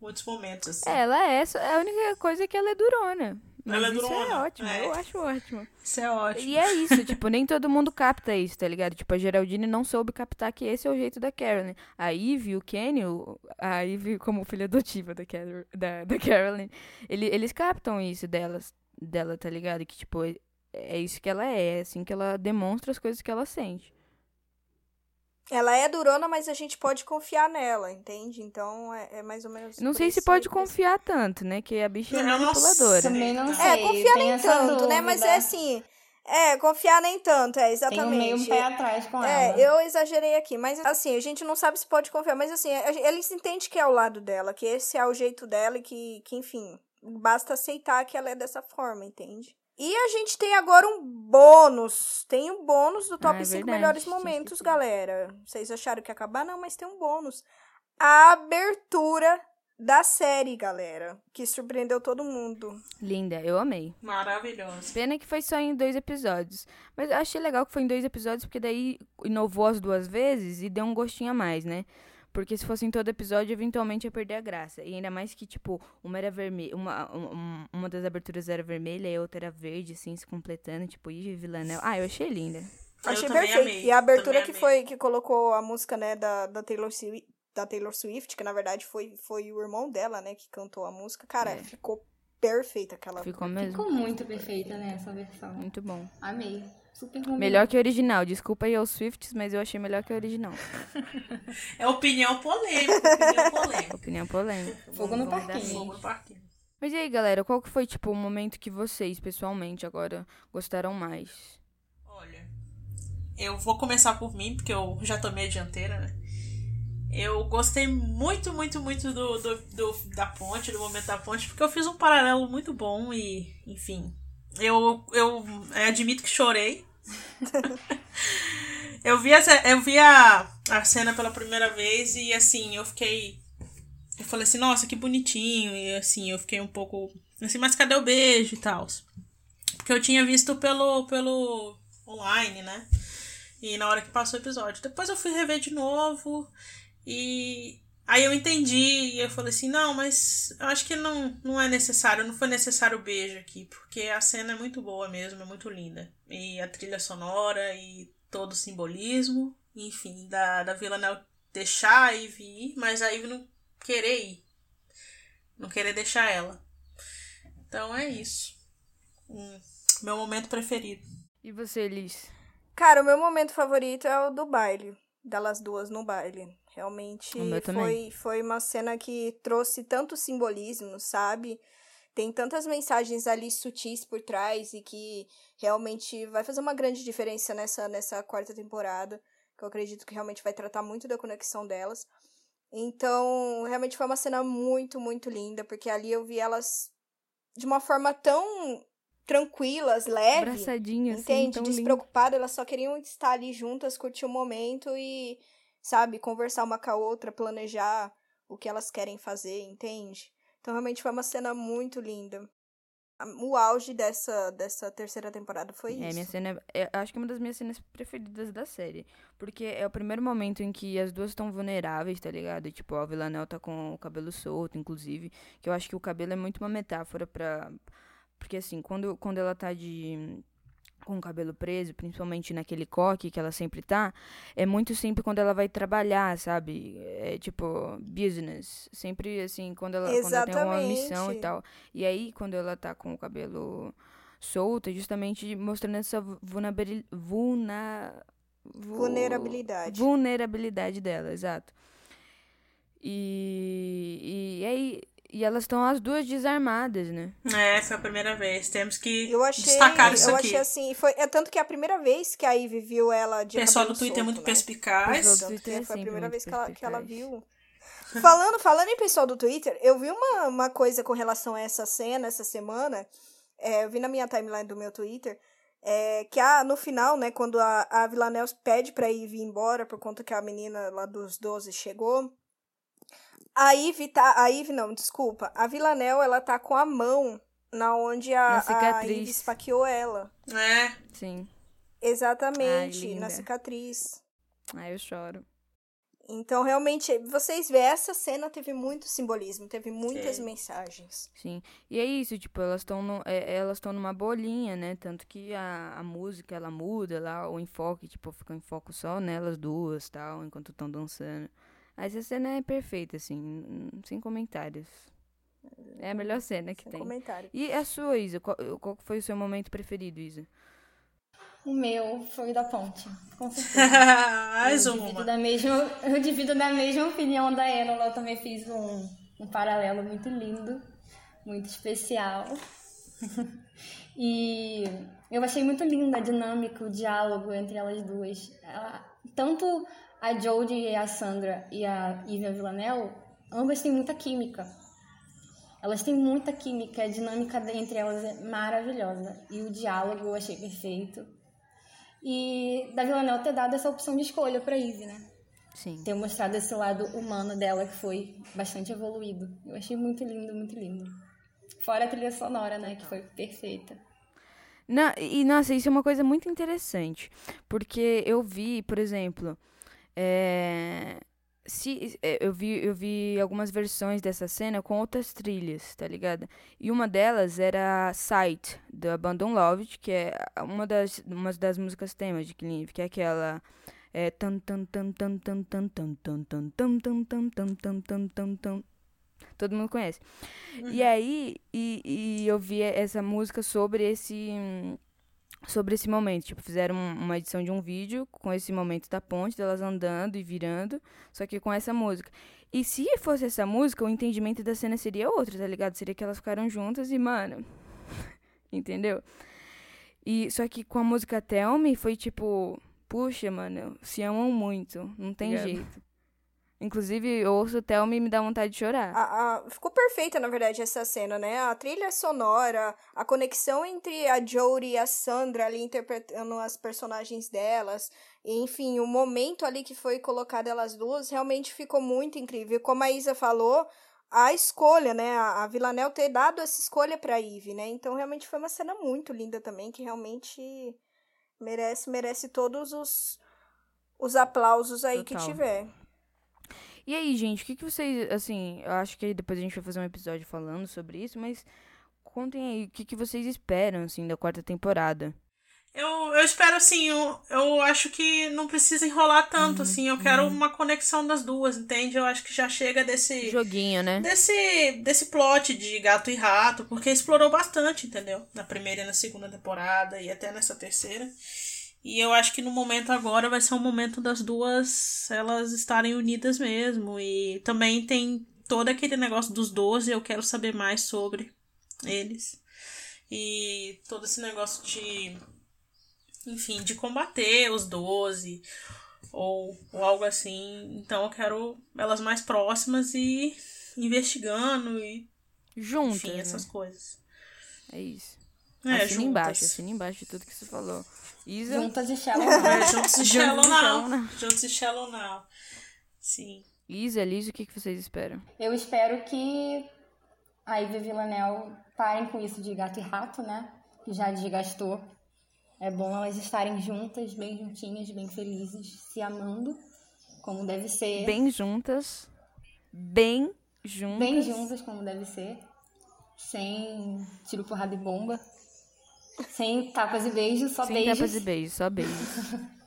Muitos momentos, assim. É, ela é. É a única coisa que ela é durona. Mas ela é isso é ótimo, é. eu acho ótimo. Isso é ótimo. E é isso, tipo, nem todo mundo capta isso, tá ligado? Tipo, a Geraldine não soube captar que esse é o jeito da Carolyn. A Eve, o Kenny, a Eve como filha adotiva da, Carol, da, da Carolyn, ele, eles captam isso delas, dela, tá ligado? Que, tipo, é, é isso que ela é, é assim que ela demonstra as coisas que ela sente. Ela é durona, mas a gente pode confiar nela, entende? Então é, é mais ou menos. Não sei se pode confiar tanto, né? Que a bicha é manipuladora. Também não é, sei. É, confiar nem tanto, né? Mas é assim. É, confiar nem tanto, é, exatamente. Tem um meio pé atrás com é, ela. É, eu exagerei aqui, mas assim, a gente não sabe se pode confiar, mas assim, eles entendem que é o lado dela, que esse é o jeito dela e que, que enfim, basta aceitar que ela é dessa forma, entende? E a gente tem agora um bônus. Tem um bônus do top ah, é 5 melhores momentos, galera. Vocês acharam que ia acabar? Não, mas tem um bônus. A abertura da série, galera. Que surpreendeu todo mundo. Linda, eu amei. Maravilhosa. Pena que foi só em dois episódios. Mas eu achei legal que foi em dois episódios, porque daí inovou as duas vezes e deu um gostinho a mais, né? Porque se fosse em todo episódio, eventualmente ia perder a graça. E ainda mais que, tipo, uma era vermelha. Uma, uma, uma das aberturas era vermelha e a outra era verde, assim, se completando, tipo, Ivy Villanelle. Ah, eu achei linda. Eu achei perfeito. Amei. E a abertura que foi que colocou a música, né, da, da Taylor Swift, da Taylor Swift, que na verdade foi, foi o irmão dela, né, que cantou a música. Cara, é. ficou perfeita aquela. Ficou mesmo. Ficou muito perfeita, né, essa versão. Muito bom. Amei. Super melhor que o original. Desculpa aí aos Swifts, mas eu achei melhor que o original. é opinião polêmica. Opinião polêmica. opinião polêmica. Fogo no parquinho. Fogo no parquinho. Mas e aí, galera, qual que foi, tipo, o momento que vocês, pessoalmente, agora gostaram mais? Olha, eu vou começar por mim, porque eu já tomei a dianteira, né? Eu gostei muito, muito, muito do, do, do, da ponte, do momento da ponte, porque eu fiz um paralelo muito bom e, enfim. Eu, eu admito que chorei eu vi, essa, eu vi a, a cena pela primeira vez e assim, eu fiquei. Eu falei assim, nossa, que bonitinho. E assim, eu fiquei um pouco. Assim, mas cadê o beijo e tal? Porque eu tinha visto pelo, pelo online, né? E na hora que passou o episódio. Depois eu fui rever de novo. E Aí eu entendi e eu falei assim, não, mas eu acho que não, não é necessário, não foi necessário o beijo aqui, porque a cena é muito boa mesmo, é muito linda. E a trilha sonora e todo o simbolismo, enfim, da, da Vila Nel deixar a Ivy ir, mas a Ivy não querer ir. Não querer deixar ela. Então é isso. Hum, meu momento preferido. E você, Liz? Cara, o meu momento favorito é o do baile. Delas duas no baile. Realmente foi, foi uma cena que trouxe tanto simbolismo, sabe? Tem tantas mensagens ali sutis por trás e que realmente vai fazer uma grande diferença nessa, nessa quarta temporada. Que eu acredito que realmente vai tratar muito da conexão delas. Então, realmente foi uma cena muito, muito linda, porque ali eu vi elas de uma forma tão tranquilas, leve. Abraçadinhas, entende? Assim, Despreocupada, elas só queriam estar ali juntas, curtir o momento e, sabe, conversar uma com a outra, planejar o que elas querem fazer, entende? Então, realmente foi uma cena muito linda o auge dessa, dessa terceira temporada foi é, isso. Minha cena, é, acho que é uma das minhas cenas preferidas da série. Porque é o primeiro momento em que as duas estão vulneráveis, tá ligado? E, tipo, a Villanelle tá com o cabelo solto, inclusive. Que eu acho que o cabelo é muito uma metáfora pra. Porque, assim, quando, quando ela tá de com o cabelo preso, principalmente naquele coque que ela sempre tá, é muito sempre quando ela vai trabalhar, sabe? É tipo, business. Sempre assim, quando ela, quando ela tem uma missão e tal. E aí, quando ela tá com o cabelo solto, é justamente mostrando essa vulnerabilidade. Vulnerabilidade. Vulnerabilidade dela, exato. E, e aí e elas estão as duas desarmadas, né? É, foi a primeira vez. Temos que eu achei, destacar isso eu aqui. Eu achei assim, foi, é tanto que é a primeira vez que a Ivy viu ela de Pessoal do Twitter é muito né? perspicaz. Tanto que é foi a primeira vez que ela, que ela viu. falando, falando em pessoal do Twitter, eu vi uma, uma coisa com relação a essa cena, essa semana. É, eu vi na minha timeline do meu Twitter. É, que a, no final, né, quando a, a Villanelle pede pra Ivy ir embora por conta que a menina lá dos 12 chegou, a Ivy tá. A Ivy não, desculpa. A Villanelle, ela tá com a mão na onde a, na a Ivy esfaqueou ela. É. Sim. Exatamente, Ai, na cicatriz. Ai, eu choro. Então, realmente, vocês vê, essa cena teve muito simbolismo, teve muitas Sim. mensagens. Sim. E é isso, tipo, elas estão é, elas estão numa bolinha, né? Tanto que a, a música, ela muda lá, o enfoque, tipo, fica em foco só nelas duas, tal, enquanto estão dançando. Essa cena é perfeita, assim, sem comentários. É a melhor cena que sem tem. Comentário. E a sua, Isa? Qual, qual foi o seu momento preferido, Isa? O meu foi o da ponte, com certeza. Mais eu uma. Da mesma, eu divido da mesma opinião da Enola. Eu também fiz um, um paralelo muito lindo, muito especial. e eu achei muito linda a dinâmica, o diálogo entre elas duas. Ela, tanto a Jodie e a Sandra e a Ivy Villanelle, ambas têm muita química. Elas têm muita química, a dinâmica entre elas é maravilhosa. E o diálogo eu achei perfeito. E da Villanelle ter dado essa opção de escolha para Ivy, né? Sim. Ter mostrado esse lado humano dela que foi bastante evoluído. Eu achei muito lindo, muito lindo. Fora a trilha sonora, né? Que foi perfeita. E nossa, isso é uma coisa muito interessante. Porque eu vi, por exemplo, é, se, é, eu, vi, eu vi algumas versões dessa cena com outras trilhas, tá ligado? E uma delas era Sight, do Abandon Loved, que é uma das, uma das músicas temas de Killing que é aquela. É, tan tan tan tan tan tan tan tan tan tan tan tan tan tan tan tan tan todo mundo conhece. E aí, e, e eu vi essa música sobre esse sobre esse momento. Tipo, fizeram uma edição de um vídeo com esse momento da ponte, delas andando e virando, só que com essa música. E se fosse essa música, o entendimento da cena seria outro, tá ligado? Seria que elas ficaram juntas e, mano. entendeu? E só que com a música Tell Me foi tipo, puxa, mano, se amam muito, não tem jeito. Inclusive, eu ouço o Thelma e me dá vontade de chorar. A, a, ficou perfeita, na verdade, essa cena, né? A trilha sonora, a conexão entre a Jodie e a Sandra ali interpretando as personagens delas. Enfim, o momento ali que foi colocado elas duas realmente ficou muito incrível. Como a Isa falou, a escolha, né? A, a Villanelle ter dado essa escolha pra Eve, né? Então, realmente foi uma cena muito linda também, que realmente merece, merece todos os, os aplausos aí Total. que tiver. E aí, gente, o que, que vocês. Assim, eu acho que depois a gente vai fazer um episódio falando sobre isso, mas contem aí o que, que vocês esperam, assim, da quarta temporada. Eu, eu espero assim, eu, eu acho que não precisa enrolar tanto, Uhum, assim. Eu quero uma conexão das duas, entende? Eu acho que já chega desse. Joguinho, né? Desse, desse plot de gato e rato, porque explorou bastante, entendeu? Na primeira e na segunda temporada e até nessa terceira. E eu acho que no momento agora vai ser um momento das duas elas estarem unidas mesmo. E também tem todo aquele negócio dos 12, eu quero saber mais sobre eles. E todo esse negócio de. Enfim, de combater os 12 ou, ou algo assim. Então eu quero elas mais próximas e investigando e. Juntas. Enfim, né? essas coisas. É isso. É, assina juntas. embaixo, assina embaixo de tudo que você falou. Isa, Juntas de Shallow É, juntos e Shallow Juntos e Shallow Now. Now. Juntos e Shallow Now. Sim. Isa, Liz, o que, que vocês esperam? Eu espero que a Ivy Villanel parem com isso de gato e rato, né? Que já desgastou. É bom elas estarem juntas, bem juntinhas, bem felizes, se amando, como deve ser. Bem juntas. Bem juntas. Bem juntas, como deve ser. Sem tiro, porrada e bomba. Sem tapas e beijos, só Sem beijos. tapas e beijos, só beijos.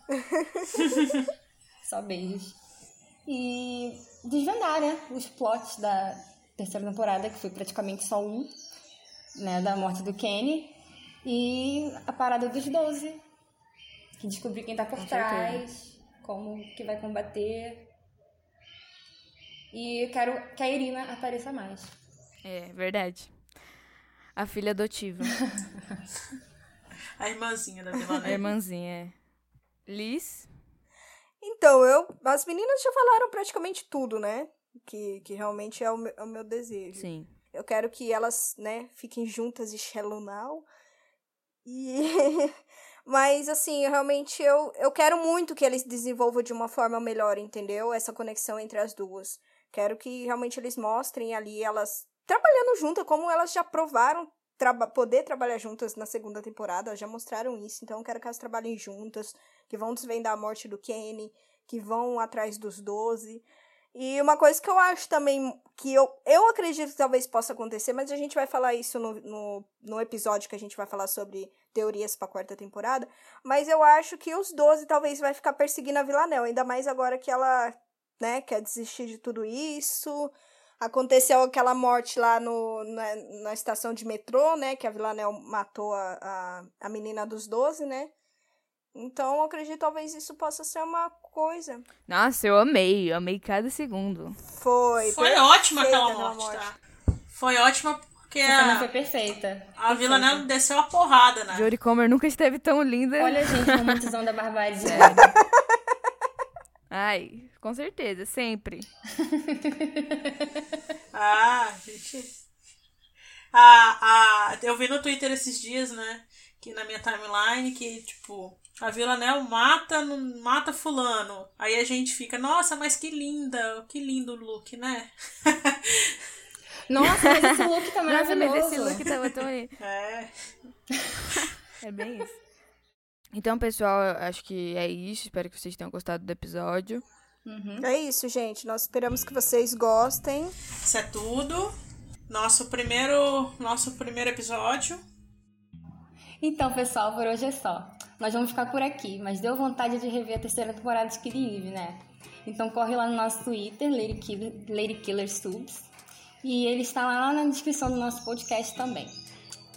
Só beijos. E desvendar, né? Os plots da terceira temporada, que foi praticamente só um, né? Da morte do Kenny. E a parada dos 12. Que descobrir quem tá por Com trás, como que vai combater. E eu quero que a Irina apareça mais. É, verdade. A filha adotiva. A irmãzinha da Vila A Neve. irmãzinha, é. Liz? Então, eu. As meninas já falaram praticamente tudo, né? Que, que realmente é o meu, é o meu desejo. Sim. Eu quero que elas, né, fiquem juntas e Shallow Now. E. Mas, assim, realmente eu, eu quero muito que eles desenvolvam de uma forma melhor, entendeu? Essa conexão entre as duas. Quero que realmente eles mostrem ali elas trabalhando juntas, como elas já provaram traba poder trabalhar juntas na segunda temporada, já mostraram isso. Então, eu quero que elas trabalhem juntas, que vão desvendar a morte do Kenny, que vão atrás dos 12. E uma coisa que eu acho também, que eu, eu acredito que talvez possa acontecer, mas a gente vai falar isso no, no, no episódio que a gente vai falar sobre teorias pra quarta temporada. Mas eu acho que os 12 talvez vai ficar perseguindo a Villanel, ainda mais agora que ela, né, quer desistir de tudo isso. Aconteceu aquela morte lá no, na, na estação de metrô, né, que a Villanel matou a, a, a menina dos 12, né. Então, eu acredito talvez isso possa ser uma coisa. Nossa, eu amei. Eu amei cada segundo. Foi. Foi ótima aquela aquela morte, tá? Foi ótima porque Essa cena foi a, perfeita. a Vila Neve desceu a porrada, né? Jodie Comer nunca esteve tão linda. Olha, gente, romantizão da barbárie. Ai, com certeza, sempre. Ah, gente. Ah, ah, eu vi no Twitter esses dias, né? Que na minha timeline, que, tipo, a Vila Nel mata, não mata fulano. Aí a gente fica, nossa, mas que linda, que lindo o look, né? Nossa, mas esse look tá Nossa, maravilhoso. mas esse look tava tão. É. É bem isso. Então, pessoal, eu acho que é isso. Espero que vocês tenham gostado do episódio. Uhum. É isso, gente. Nós esperamos que vocês gostem. Isso é tudo. Nosso primeiro, nosso primeiro episódio. Então, pessoal, por hoje é só. Nós vamos ficar por aqui, mas deu vontade de rever a terceira temporada de Killing Eve, né? Então corre lá no nosso Twitter, Lady Killer, Lady Killer Subs, e ele está lá na descrição do nosso podcast também.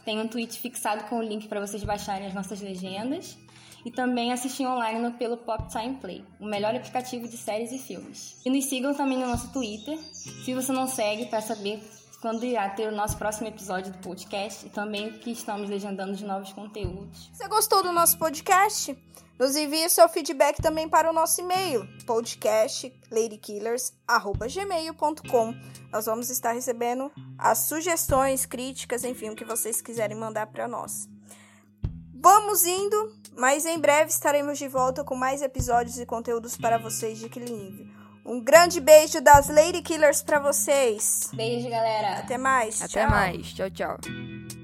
Tem um tweet fixado com o link para vocês baixarem as nossas legendas e também assistir online no pelo Pop Time Play, o melhor aplicativo de séries e filmes. E nos sigam também no nosso Twitter, se você não segue, para saber quando irá ter o nosso próximo episódio do podcast e também que estamos legendando de novos conteúdos. Você gostou do nosso podcast? Nos envie seu feedback também para o nosso e-mail, podcastladykillers.gmail.com. Nós vamos estar recebendo as sugestões, críticas, enfim, o que vocês quiserem mandar para nós. Vamos indo, mas em breve estaremos de volta com mais episódios e conteúdos para vocês de Killing Eve. Um grande beijo das Lady Killers para vocês. Beijo, galera! Até mais. Até tchau. mais. Tchau, tchau.